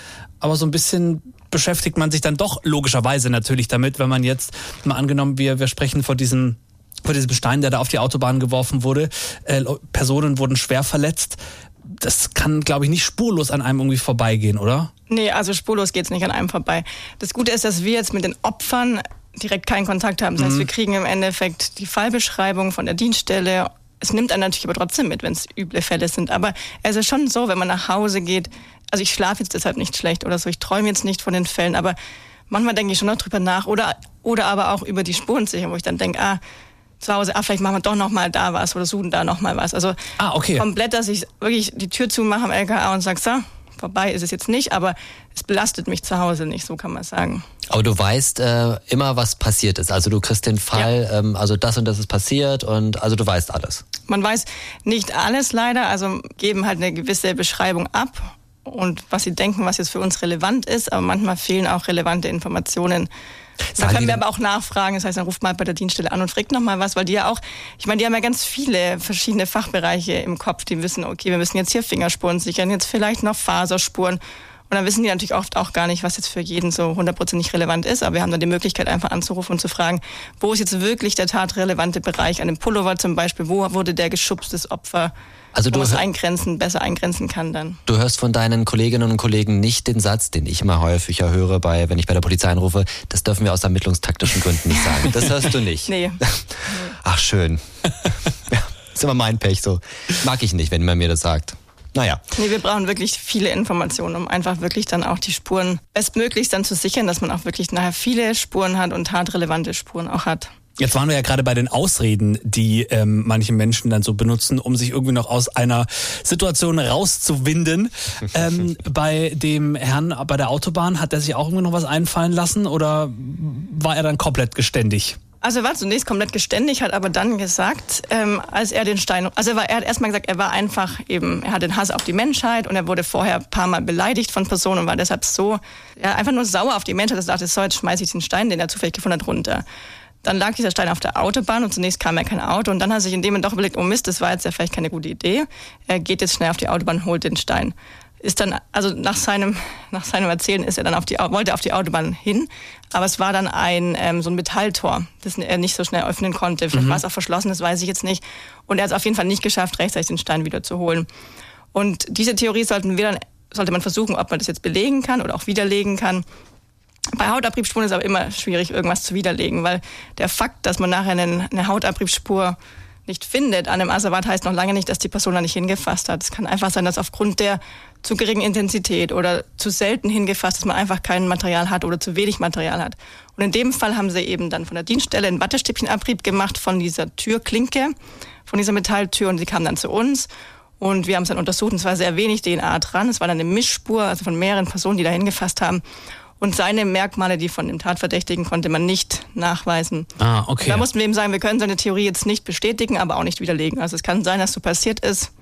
aber so ein bisschen beschäftigt man sich dann doch logischerweise natürlich damit, wenn man jetzt mal angenommen, wir, wir sprechen vor diesem vor diesem Stein, der da auf die Autobahn geworfen wurde. Äh, Personen wurden schwer verletzt. Das kann, glaube ich, nicht spurlos an einem irgendwie vorbeigehen, oder? Nee, also spurlos geht's nicht an einem vorbei. Das Gute ist, dass wir jetzt mit den Opfern direkt keinen Kontakt haben. Das heißt, mhm. wir kriegen im Endeffekt die Fallbeschreibung von der Dienststelle. Es nimmt einen natürlich aber trotzdem mit, wenn es üble Fälle sind. Aber es ist schon so, wenn man nach Hause geht, also ich schlafe jetzt deshalb nicht schlecht oder so, ich träume jetzt nicht von den Fällen, aber manchmal denke ich schon noch drüber nach oder, oder aber auch über die Spurensicherung, wo ich dann denke, ah, zu Hause, ah, vielleicht machen wir doch noch mal da was oder suchen da noch mal was. Also ah, okay. komplett, dass ich wirklich die Tür zumache am LKA und sage, so, vorbei ist es jetzt nicht, aber es belastet mich zu Hause nicht, so kann man sagen. Aber du weißt äh, immer, was passiert ist. Also du kriegst den Fall, ja. ähm, also das und das ist passiert und also du weißt alles. Man weiß nicht alles leider, also geben halt eine gewisse Beschreibung ab und was sie denken, was jetzt für uns relevant ist, aber manchmal fehlen auch relevante Informationen. Da können wir aber auch nachfragen. Das heißt, dann ruft mal bei der Dienststelle an und fragt nochmal was, weil die ja auch, ich meine, die haben ja ganz viele verschiedene Fachbereiche im Kopf, die wissen, okay, wir müssen jetzt hier Fingerspuren sichern, jetzt vielleicht noch Faserspuren. Und dann wissen die natürlich oft auch gar nicht, was jetzt für jeden so hundertprozentig relevant ist. Aber wir haben dann die Möglichkeit, einfach anzurufen und zu fragen, wo ist jetzt wirklich der tatrelevante Bereich an dem Pullover zum Beispiel? Wo wurde der geschubst, das Opfer? Also du es eingrenzen, besser eingrenzen kann dann. Du hörst von deinen Kolleginnen und Kollegen nicht den Satz, den ich immer häufiger höre, bei, wenn ich bei der Polizei anrufe, das dürfen wir aus ermittlungstaktischen Gründen nicht sagen. Das hörst du nicht. nee. Ach schön. ja, ist immer mein Pech so. Mag ich nicht, wenn man mir das sagt. Naja. Nee, wir brauchen wirklich viele Informationen, um einfach wirklich dann auch die Spuren bestmöglichst dann zu sichern, dass man auch wirklich nachher viele Spuren hat und tatrelevante Spuren auch hat. Jetzt waren wir ja gerade bei den Ausreden, die ähm, manche Menschen dann so benutzen, um sich irgendwie noch aus einer Situation rauszuwinden. ähm, bei dem Herrn bei der Autobahn hat er sich auch irgendwie noch was einfallen lassen oder war er dann komplett geständig? Also er war zunächst komplett geständig, hat aber dann gesagt, ähm, als er den Stein, also er, war, er hat erstmal gesagt, er war einfach eben, er hat den Hass auf die Menschheit und er wurde vorher ein paar Mal beleidigt von Personen und war deshalb so, ja, einfach nur sauer auf die Menschheit, dass er dachte, so, jetzt schmeiße ich den Stein, den er zufällig gefunden hat, runter. Dann lag dieser Stein auf der Autobahn und zunächst kam er kein Auto und dann hat sich in dem doch überlegt, oh Mist, das war jetzt ja vielleicht keine gute Idee. Er geht jetzt schnell auf die Autobahn, holt den Stein ist dann, also nach seinem, nach seinem Erzählen ist er dann auf die, wollte auf die Autobahn hin, aber es war dann ein, ähm, so ein Metalltor, das er nicht so schnell öffnen konnte. Vielleicht mhm. war es auch verschlossen, das weiß ich jetzt nicht. Und er hat es auf jeden Fall nicht geschafft, rechtzeitig den Stein wieder zu holen. Und diese Theorie sollten wir dann, sollte man versuchen, ob man das jetzt belegen kann oder auch widerlegen kann. Bei Hautabriebspuren ist aber immer schwierig, irgendwas zu widerlegen, weil der Fakt, dass man nachher eine, eine Hautabriebspur nicht findet an einem Asservat, heißt noch lange nicht, dass die Person da nicht hingefasst hat. Es kann einfach sein, dass aufgrund der zu geringen Intensität oder zu selten hingefasst, dass man einfach kein Material hat oder zu wenig Material hat. Und in dem Fall haben sie eben dann von der Dienststelle einen Wattestäbchenabrieb gemacht von dieser Türklinke, von dieser Metalltür und sie kam dann zu uns. Und wir haben es dann untersucht und es war sehr wenig DNA dran. Es war dann eine Mischspur, also von mehreren Personen, die da hingefasst haben. Und seine Merkmale, die von dem Tatverdächtigen, konnte man nicht nachweisen. Ah, okay. Da mussten wir eben sagen, wir können seine Theorie jetzt nicht bestätigen, aber auch nicht widerlegen. Also es kann sein, dass so passiert ist.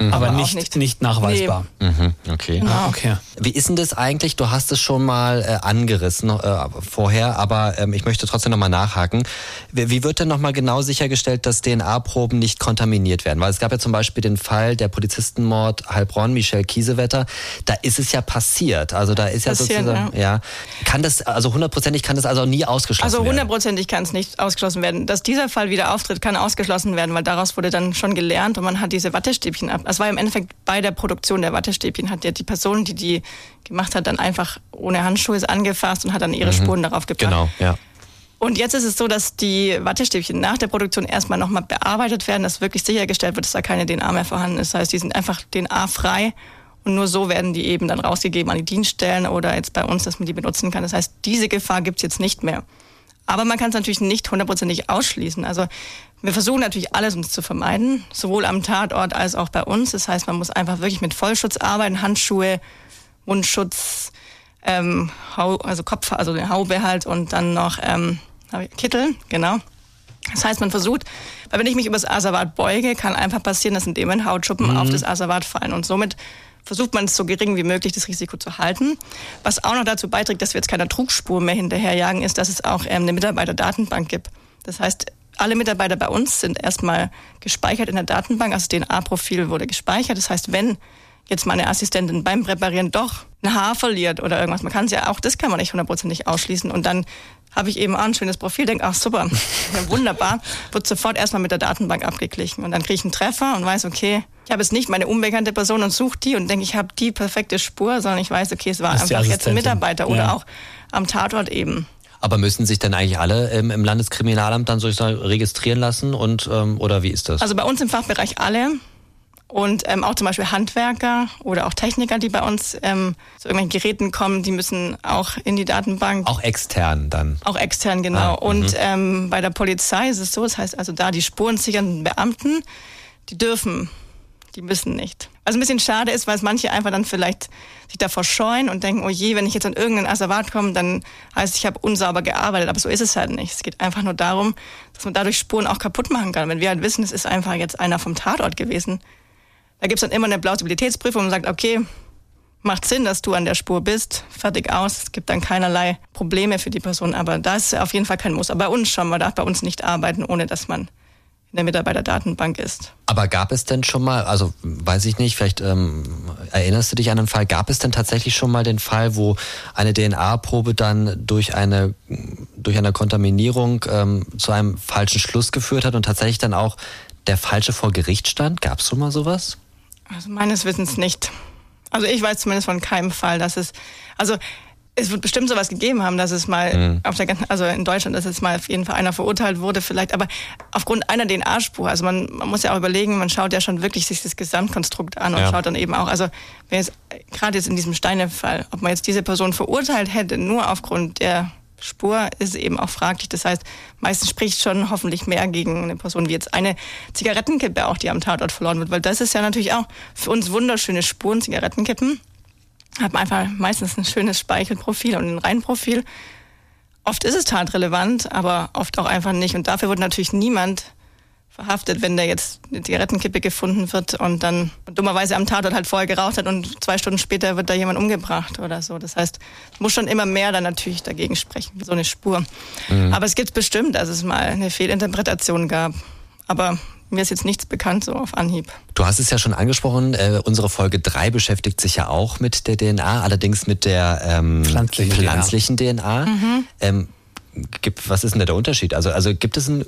Mhm. Aber, nicht, nicht, nicht. nachweisbar. Nee. Mhm, okay. Genau. Ah, okay. Wie ist denn das eigentlich? Du hast es schon mal äh, angerissen äh, vorher, aber ähm, ich möchte trotzdem nochmal nachhaken. Wie, wie wird denn nochmal genau sichergestellt, dass DNA-Proben nicht kontaminiert werden? Weil es gab ja zum Beispiel den Fall der Polizistenmord Heilbronn, Michel Kiesewetter. Da ist es ja passiert. Also da ist ja Passieren, sozusagen, ja. ja. Kann das, also hundertprozentig kann das also nie ausgeschlossen also werden? Also hundertprozentig kann es nicht ausgeschlossen werden. Dass dieser Fall wieder auftritt, kann ausgeschlossen werden, weil daraus wurde dann schon gelernt und man hat diese Wattestäbchen ab es war im Endeffekt bei der Produktion der Wattestäbchen, hat ja die Person, die die gemacht hat, dann einfach ohne Handschuhe angefasst und hat dann ihre mhm. Spuren darauf gebracht. Genau, ja. Und jetzt ist es so, dass die Wattestäbchen nach der Produktion erstmal nochmal bearbeitet werden, dass wirklich sichergestellt wird, dass da keine DNA mehr vorhanden ist. Das heißt, die sind einfach DNA-frei und nur so werden die eben dann rausgegeben an die Dienststellen oder jetzt bei uns, dass man die benutzen kann. Das heißt, diese Gefahr gibt es jetzt nicht mehr. Aber man kann es natürlich nicht hundertprozentig ausschließen. Also wir versuchen natürlich alles, um es zu vermeiden, sowohl am Tatort als auch bei uns. Das heißt, man muss einfach wirklich mit Vollschutz arbeiten, Handschuhe, Mundschutz, ähm, Hau, also Kopf, also den Haube halt und dann noch ähm, Kittel, genau. Das heißt, man versucht, weil wenn ich mich über das Asservat beuge, kann einfach passieren, dass in dem Moment Hautschuppen mhm. auf das Asservat fallen und somit versucht man es so gering wie möglich, das Risiko zu halten. Was auch noch dazu beiträgt, dass wir jetzt keiner Trugspur mehr hinterherjagen, ist, dass es auch ähm, eine Mitarbeiterdatenbank gibt. Das heißt, alle Mitarbeiter bei uns sind erstmal gespeichert in der Datenbank, also das DNA-Profil wurde gespeichert. Das heißt, wenn jetzt meine Assistentin beim Präparieren doch ein Haar verliert oder irgendwas, man kann es ja auch, das kann man nicht hundertprozentig ausschließen und dann habe ich eben auch ein schönes Profil, denke, ach super, ja, wunderbar, wird sofort erstmal mit der Datenbank abgeglichen und dann kriege ich einen Treffer und weiß, okay, ich habe jetzt nicht meine unbekannte Person und suche die und denke, ich habe die perfekte Spur, sondern ich weiß, okay, es war einfach jetzt ein Mitarbeiter oder ja. auch am Tatort eben. Aber müssen sich dann eigentlich alle im, im Landeskriminalamt dann sozusagen registrieren lassen und ähm, oder wie ist das? Also bei uns im Fachbereich alle und ähm, auch zum Beispiel Handwerker oder auch Techniker, die bei uns ähm, zu irgendwelchen Geräten kommen, die müssen auch in die Datenbank. Auch extern dann. Auch extern genau. Ah, und mhm. ähm, bei der Polizei ist es so, das heißt also da die spurensichernden Beamten, die dürfen die müssen nicht. Was ein bisschen schade ist, weil es manche einfach dann vielleicht sich davor scheuen und denken, oh je, wenn ich jetzt an irgendeinen Asservat komme, dann heißt es, ich habe unsauber gearbeitet. Aber so ist es halt nicht. Es geht einfach nur darum, dass man dadurch Spuren auch kaputt machen kann. Wenn wir halt wissen, es ist einfach jetzt einer vom Tatort gewesen, da gibt es dann immer eine Plausibilitätsprüfung und sagt, okay, macht Sinn, dass du an der Spur bist, fertig aus. Es gibt dann keinerlei Probleme für die Person. Aber da ist auf jeden Fall kein Muss. Aber bei uns schon, man darf bei uns nicht arbeiten, ohne dass man in der Mitarbeiterdatenbank ist. Aber gab es denn schon mal, also weiß ich nicht, vielleicht ähm, erinnerst du dich an einen Fall, gab es denn tatsächlich schon mal den Fall, wo eine DNA-Probe dann durch eine, durch eine Kontaminierung ähm, zu einem falschen Schluss geführt hat und tatsächlich dann auch der Falsche vor Gericht stand? Gab es schon mal sowas? Also meines Wissens nicht. Also ich weiß zumindest von keinem Fall, dass es, also es wird bestimmt sowas gegeben haben, dass es mal mhm. auf der ganzen, also in Deutschland, dass jetzt mal auf jeden Fall einer verurteilt wurde, vielleicht, aber aufgrund einer DNA-Spur. Also man, man muss ja auch überlegen, man schaut ja schon wirklich sich das Gesamtkonstrukt an und ja. schaut dann eben auch, also wenn jetzt, gerade jetzt in diesem Steine-Fall, ob man jetzt diese Person verurteilt hätte, nur aufgrund der Spur ist eben auch fraglich. Das heißt, meistens spricht schon hoffentlich mehr gegen eine Person wie jetzt eine Zigarettenkippe auch, die am Tatort verloren wird, weil das ist ja natürlich auch für uns wunderschöne Spuren, Zigarettenkippen hat man einfach meistens ein schönes Speichelprofil und ein Reinprofil. oft ist es tatrelevant, aber oft auch einfach nicht. Und dafür wird natürlich niemand verhaftet, wenn da jetzt eine Zigarettenkippe gefunden wird und dann dummerweise am Tatort halt vorher geraucht hat und zwei Stunden später wird da jemand umgebracht oder so. Das heißt, es muss schon immer mehr dann natürlich dagegen sprechen, so eine Spur. Mhm. Aber es gibt bestimmt, dass es mal eine Fehlinterpretation gab. Aber mir ist jetzt nichts bekannt so auf Anhieb. Du hast es ja schon angesprochen, äh, unsere Folge 3 beschäftigt sich ja auch mit der DNA, allerdings mit der ähm, pflanzlichen, pflanzlichen, DNA. DNA. Mhm. Ähm, gibt, was ist denn der Unterschied? Also, also gibt es einen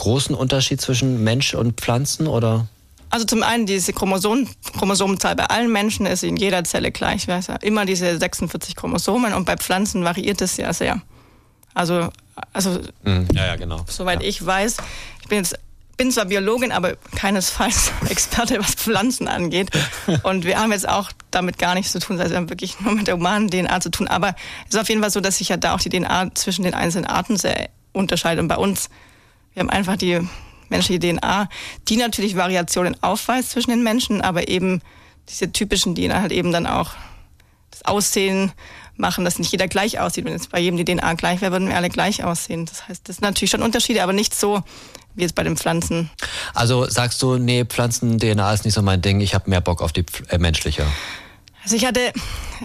großen Unterschied zwischen Mensch und Pflanzen oder? Also zum einen diese Chromosom, Chromosomenzahl bei allen Menschen ist in jeder Zelle gleich. Ja immer diese 46 Chromosomen und bei Pflanzen variiert es ja sehr. Also, also mhm. ja, ja, genau. soweit ja. ich weiß, ich bin jetzt bin zwar Biologin, aber keinesfalls Experte, was Pflanzen angeht. Und wir haben jetzt auch damit gar nichts zu tun, also wir haben wirklich nur mit der humanen DNA zu tun. Aber es ist auf jeden Fall so, dass sich ja da auch die DNA zwischen den einzelnen Arten sehr unterscheidet. Und bei uns wir haben einfach die menschliche DNA, die natürlich Variationen aufweist zwischen den Menschen, aber eben diese typischen, die halt eben dann auch das Aussehen machen, dass nicht jeder gleich aussieht. Wenn jetzt bei jedem die DNA gleich wäre, würden wir alle gleich aussehen. Das heißt, das sind natürlich schon Unterschiede, aber nicht so wie jetzt bei den Pflanzen. Also sagst du, nee, Pflanzen-DNA ist nicht so mein Ding, ich habe mehr Bock auf die äh, menschliche. Also ich hatte,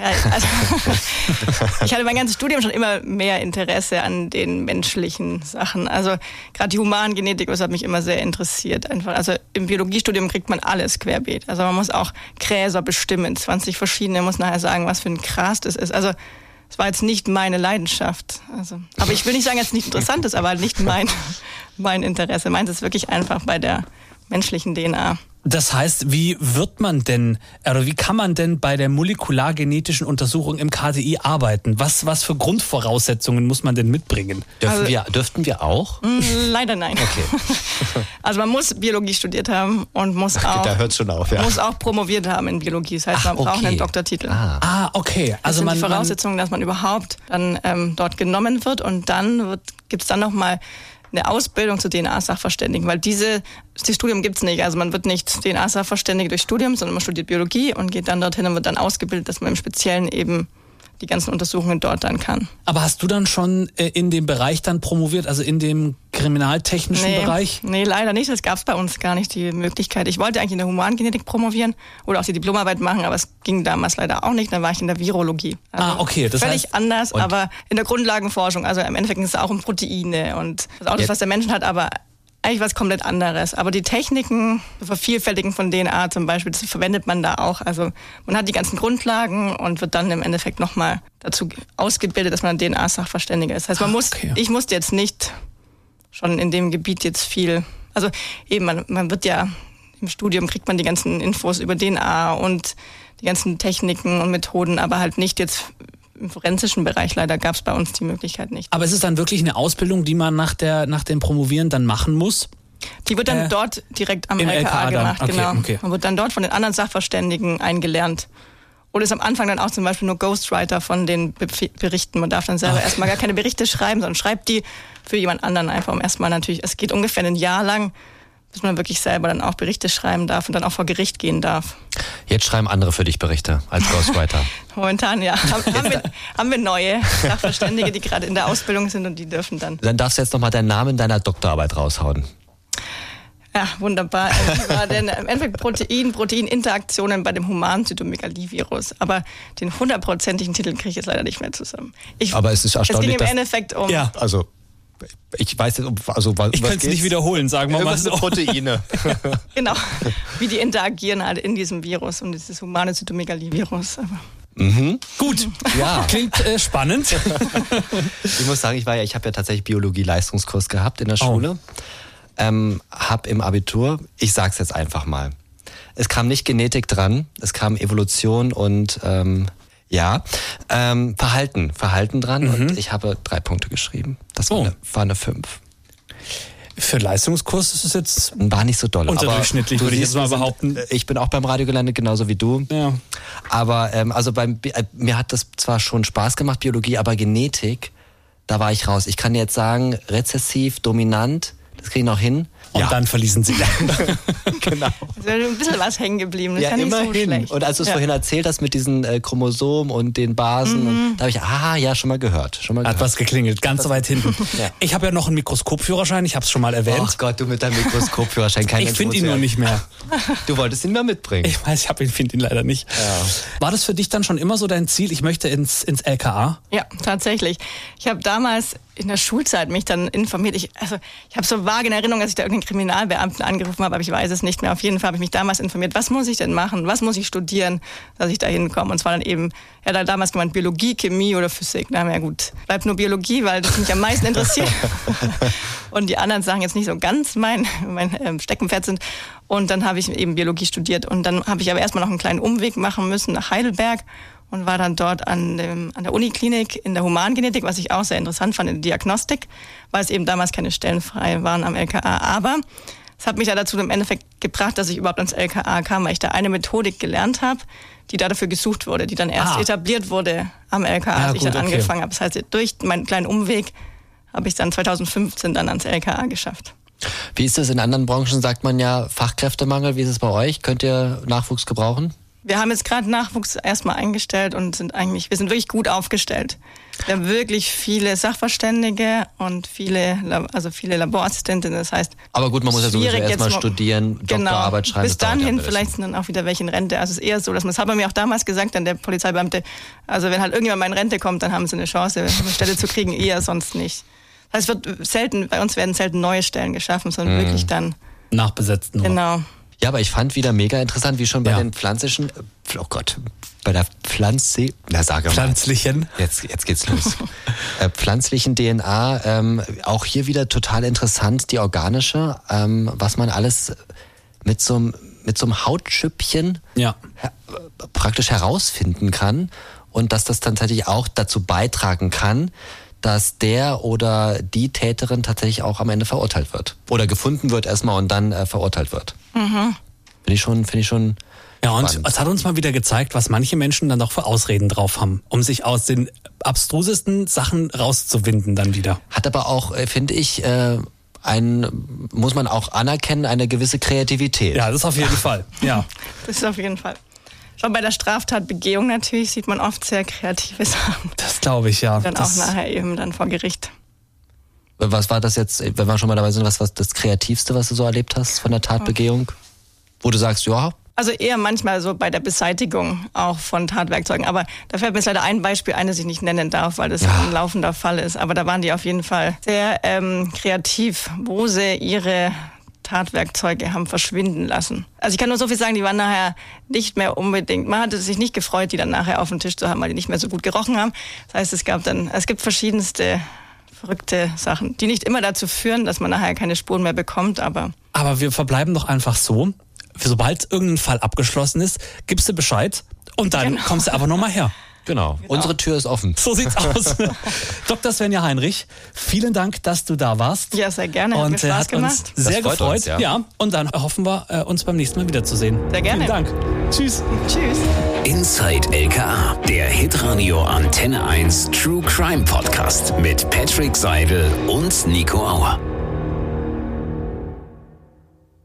also ich hatte mein ganzes Studium schon immer mehr Interesse an den menschlichen Sachen. Also gerade die Humangenetik, das hat mich immer sehr interessiert. Einfach, also im Biologiestudium kriegt man alles querbeet. Also man muss auch Gräser bestimmen, 20 verschiedene, muss nachher sagen, was für ein Gras das ist. Also es war jetzt nicht meine Leidenschaft. Also, aber ich will nicht sagen, dass es nicht interessant ist, aber nicht mein, mein Interesse. Meins ist wirklich einfach bei der menschlichen DNA. Das heißt, wie wird man denn, oder wie kann man denn bei der molekulargenetischen Untersuchung im KDI arbeiten? Was, was für Grundvoraussetzungen muss man denn mitbringen? Dürfen also, wir, dürften wir auch? Mm, leider nein. Okay. also man muss Biologie studiert haben und muss auch, da hört schon auf, ja. muss auch promoviert haben in Biologie. Das heißt, Ach, man okay. braucht einen Doktortitel. Ah, ah okay. Also das sind man, die Voraussetzungen, dass man überhaupt dann ähm, dort genommen wird und dann gibt es dann nochmal eine Ausbildung zu DNA-Sachverständigen, weil diese, das Studium gibt's nicht. Also man wird nicht DNA-Sachverständige durch Studium, sondern man studiert Biologie und geht dann dorthin und wird dann ausgebildet, dass man im Speziellen eben die ganzen Untersuchungen dort dann kann. Aber hast du dann schon äh, in dem Bereich dann promoviert, also in dem kriminaltechnischen nee, Bereich? Nee, leider nicht. Das gab es bei uns gar nicht, die Möglichkeit. Ich wollte eigentlich in der Humangenetik promovieren oder auch die Diplomarbeit machen, aber es ging damals leider auch nicht. Dann war ich in der Virologie. Also ah, okay. Das völlig heißt, anders, aber in der Grundlagenforschung. Also im Endeffekt ist es auch um Proteine und das auch das, was der Mensch hat, aber eigentlich was komplett anderes. Aber die Techniken, Vervielfältigen von DNA zum Beispiel, das verwendet man da auch. Also man hat die ganzen Grundlagen und wird dann im Endeffekt nochmal dazu ausgebildet, dass man DNA-Sachverständiger ist. Das heißt, man muss, okay. ich musste jetzt nicht schon in dem Gebiet jetzt viel, also eben, man, man wird ja im Studium kriegt man die ganzen Infos über DNA und die ganzen Techniken und Methoden, aber halt nicht jetzt im forensischen Bereich leider gab es bei uns die Möglichkeit nicht. Aber ist es dann wirklich eine Ausbildung, die man nach, der, nach dem Promovieren dann machen muss? Die wird dann äh, dort direkt am LKA, LKA gemacht, okay, genau. Okay. Man wird dann dort von den anderen Sachverständigen eingelernt. Oder ist am Anfang dann auch zum Beispiel nur Ghostwriter von den Berichten. Man darf dann selber Ach. erstmal gar keine Berichte schreiben, sondern schreibt die für jemand anderen einfach um erstmal natürlich. Es geht ungefähr ein Jahr lang, bis man wirklich selber dann auch Berichte schreiben darf und dann auch vor Gericht gehen darf. Jetzt schreiben andere für dich Berichte als Ghostwriter. Momentan ja. Haben, haben, wir, haben wir neue Sachverständige, die gerade in der Ausbildung sind und die dürfen dann. Dann darfst du jetzt nochmal deinen Namen deiner Doktorarbeit raushauen. Ja, wunderbar. Das war denn im Endeffekt Protein, Proteininteraktionen bei dem humanen Zytomegalivirus. Aber den hundertprozentigen Titel kriege ich jetzt leider nicht mehr zusammen. Ich, Aber es ist erstaunlich. Es ging im Endeffekt um. Ja, also ich weiß jetzt, also was Ich kann es nicht wiederholen, sagen wir mal so. Proteine. genau, wie die interagieren halt in diesem Virus und dieses humane Zytomegalivirus. Mhm. Gut, ja. Klingt äh, spannend. ich muss sagen, ich war ja, ich habe ja tatsächlich Biologie-Leistungskurs gehabt in der oh. Schule. Oh. Ähm, hab im Abitur, ich sag's jetzt einfach mal. Es kam nicht Genetik dran, es kam Evolution und ähm, ja, ähm, Verhalten, Verhalten dran mhm. und ich habe drei Punkte geschrieben. Das war, oh. eine, war eine fünf. Für Leistungskurs ist es jetzt war nicht so doll. Unterdurchschnittlich würde ich jetzt mal behaupten. Äh, ich bin auch beim Radio gelandet, genauso wie du. Ja. Aber ähm, also beim äh, mir hat das zwar schon Spaß gemacht Biologie, aber Genetik, da war ich raus. Ich kann jetzt sagen rezessiv, dominant, das kriege ich noch hin. Und Ja. dann verließen sie. genau. ist ein bisschen was hängen geblieben. Das Ja, ist ja nicht so immerhin. schlecht. und als du es ja. vorhin erzählt hast mit diesen äh, Chromosomen und den Basen, und, da habe ich, ah, ja, schon mal gehört. Schon mal Hat gehört. was geklingelt, ganz weit hinten. Ja. Ich habe ja noch einen Mikroskopführerschein, ich habe es schon mal erwähnt. Ach Gott, du mit deinem Mikroskopführerschein. kein ich finde ihn nur nicht mehr. Du wolltest ihn mal mitbringen. Ich weiß, ich ihn, finde ihn leider nicht. War das für dich dann schon immer so dein Ziel, ich möchte ins, ins LKA? Ja, tatsächlich. Ich habe damals in der Schulzeit mich dann informiert. Ich, also, ich habe so vage in Erinnerung, dass ich da irgendeinen Kriminalbeamten angerufen habe, aber ich weiß es nicht mehr. Auf jeden Fall habe ich mich damals informiert, was muss ich denn machen? Was muss ich studieren, dass ich da hinkomme? Und zwar dann eben, er hat damals gemeint, Biologie, Chemie oder Physik. Na ja gut, bleibt nur Biologie, weil das mich am meisten interessiert. Und die anderen Sachen jetzt nicht so ganz mein, mein ähm, Steckenpferd sind. Und dann habe ich eben Biologie studiert. Und dann habe ich aber erstmal noch einen kleinen Umweg machen müssen nach Heidelberg und war dann dort an, dem, an der Uniklinik in der Humangenetik, was ich auch sehr interessant fand in der Diagnostik, weil es eben damals keine Stellen frei waren am LKA. Aber es hat mich ja dazu im Endeffekt gebracht, dass ich überhaupt ans LKA kam, weil ich da eine Methodik gelernt habe, die da dafür gesucht wurde, die dann erst Ah. etabliert wurde am LKA, Ja, als ich gut, dann okay. angefangen habe. Das heißt, durch meinen kleinen Umweg habe ich dann 2015 dann ans LKA geschafft. Wie ist das in anderen Branchen? Sagt man ja Fachkräftemangel. Wie ist es bei euch? Könnt ihr Nachwuchs gebrauchen? Wir haben jetzt gerade Nachwuchs erstmal eingestellt und sind eigentlich, wir sind wirklich gut aufgestellt. Wir haben wirklich viele Sachverständige und viele, also viele Laborassistentinnen. Das heißt, Aber gut, man muss ja sowieso erstmal studieren, genau. Doktorarbeit schreiben. Bis ein bisschen. vielleicht sind dann auch wieder welche in Rente. Also es ist eher so, dass man, das hat man mir auch damals gesagt, dann der Polizeibeamte, also wenn halt irgendjemand mal in Rente kommt, dann haben sie eine Chance, eine Stelle zu kriegen, eher sonst nicht. Das heißt, es wird selten, bei uns werden selten neue Stellen geschaffen, sondern Mhm. wirklich dann, Nachbesetzt nur. genau. Ja, aber ich fand wieder mega interessant, wie schon bei Ja. den pflanzlichen, oh Gott, bei der Pflanze, na sage mal. Pflanzlichen. Jetzt, jetzt geht's los. äh, pflanzlichen DNA, ähm, auch hier wieder total interessant, die organische, ähm, was man alles mit so einem mit so einem Hautschüppchen Ja. her praktisch herausfinden kann und dass das dann tatsächlich auch dazu beitragen kann, dass der oder die Täterin tatsächlich auch am Ende verurteilt wird. Oder gefunden wird erstmal und dann äh, verurteilt wird. Finde ich schon, finde ich schon. Ja, und spannend. es hat uns mal wieder gezeigt, was manche Menschen dann doch für Ausreden drauf haben, um sich aus den abstrusesten Sachen rauszuwinden dann wieder. Hat aber auch, äh, finde ich, äh, ein, muss man auch anerkennen, eine gewisse Kreativität. Ja, das auf jeden Fall. Ja. Das ist auf jeden Fall. Schon bei der Straftatbegehung natürlich sieht man oft sehr kreative Sachen. Das glaube ich, ja. Dann das, auch nachher eben dann vor Gericht. Was war das jetzt, wenn wir schon mal dabei sind, was war das Kreativste, was du so erlebt hast von der Tatbegehung? Wo du sagst, ja, Also eher manchmal so bei der Beseitigung auch von Tatwerkzeugen. Aber da fällt mir jetzt leider ein Beispiel ein, das ich nicht nennen darf, weil das Ja. ein laufender Fall ist. Aber da waren die auf jeden Fall sehr ähm, kreativ, wo sie ihre Tatwerkzeuge haben verschwinden lassen. Also ich kann nur so viel sagen, die waren nachher nicht mehr unbedingt, man hatte sich nicht gefreut, die dann nachher auf dem Tisch zu haben, weil die nicht mehr so gut gerochen haben. Das heißt, es gab dann, es gibt verschiedenste verrückte Sachen, die nicht immer dazu führen, dass man nachher keine Spuren mehr bekommt, aber Aber wir verbleiben doch einfach so. Sobald irgendein Fall abgeschlossen ist, gibst du Bescheid und dann Genau. kommst du einfach nochmal her. genau. Unsere Tür ist offen. So sieht's aus. Dr. Svenja Heinrich, vielen Dank, dass du da warst. ja, sehr gerne, hat und Spaß hat gemacht. uns sehr freut gefreut. uns, ja. und dann hoffen wir, äh, uns beim nächsten Mal wiederzusehen. Sehr gerne. Vielen Dank. Tschüss. Tschüss. Inside LKA, der Hitradio Antenne 1 True Crime Podcast mit Patrick Seidel und Nico Auer.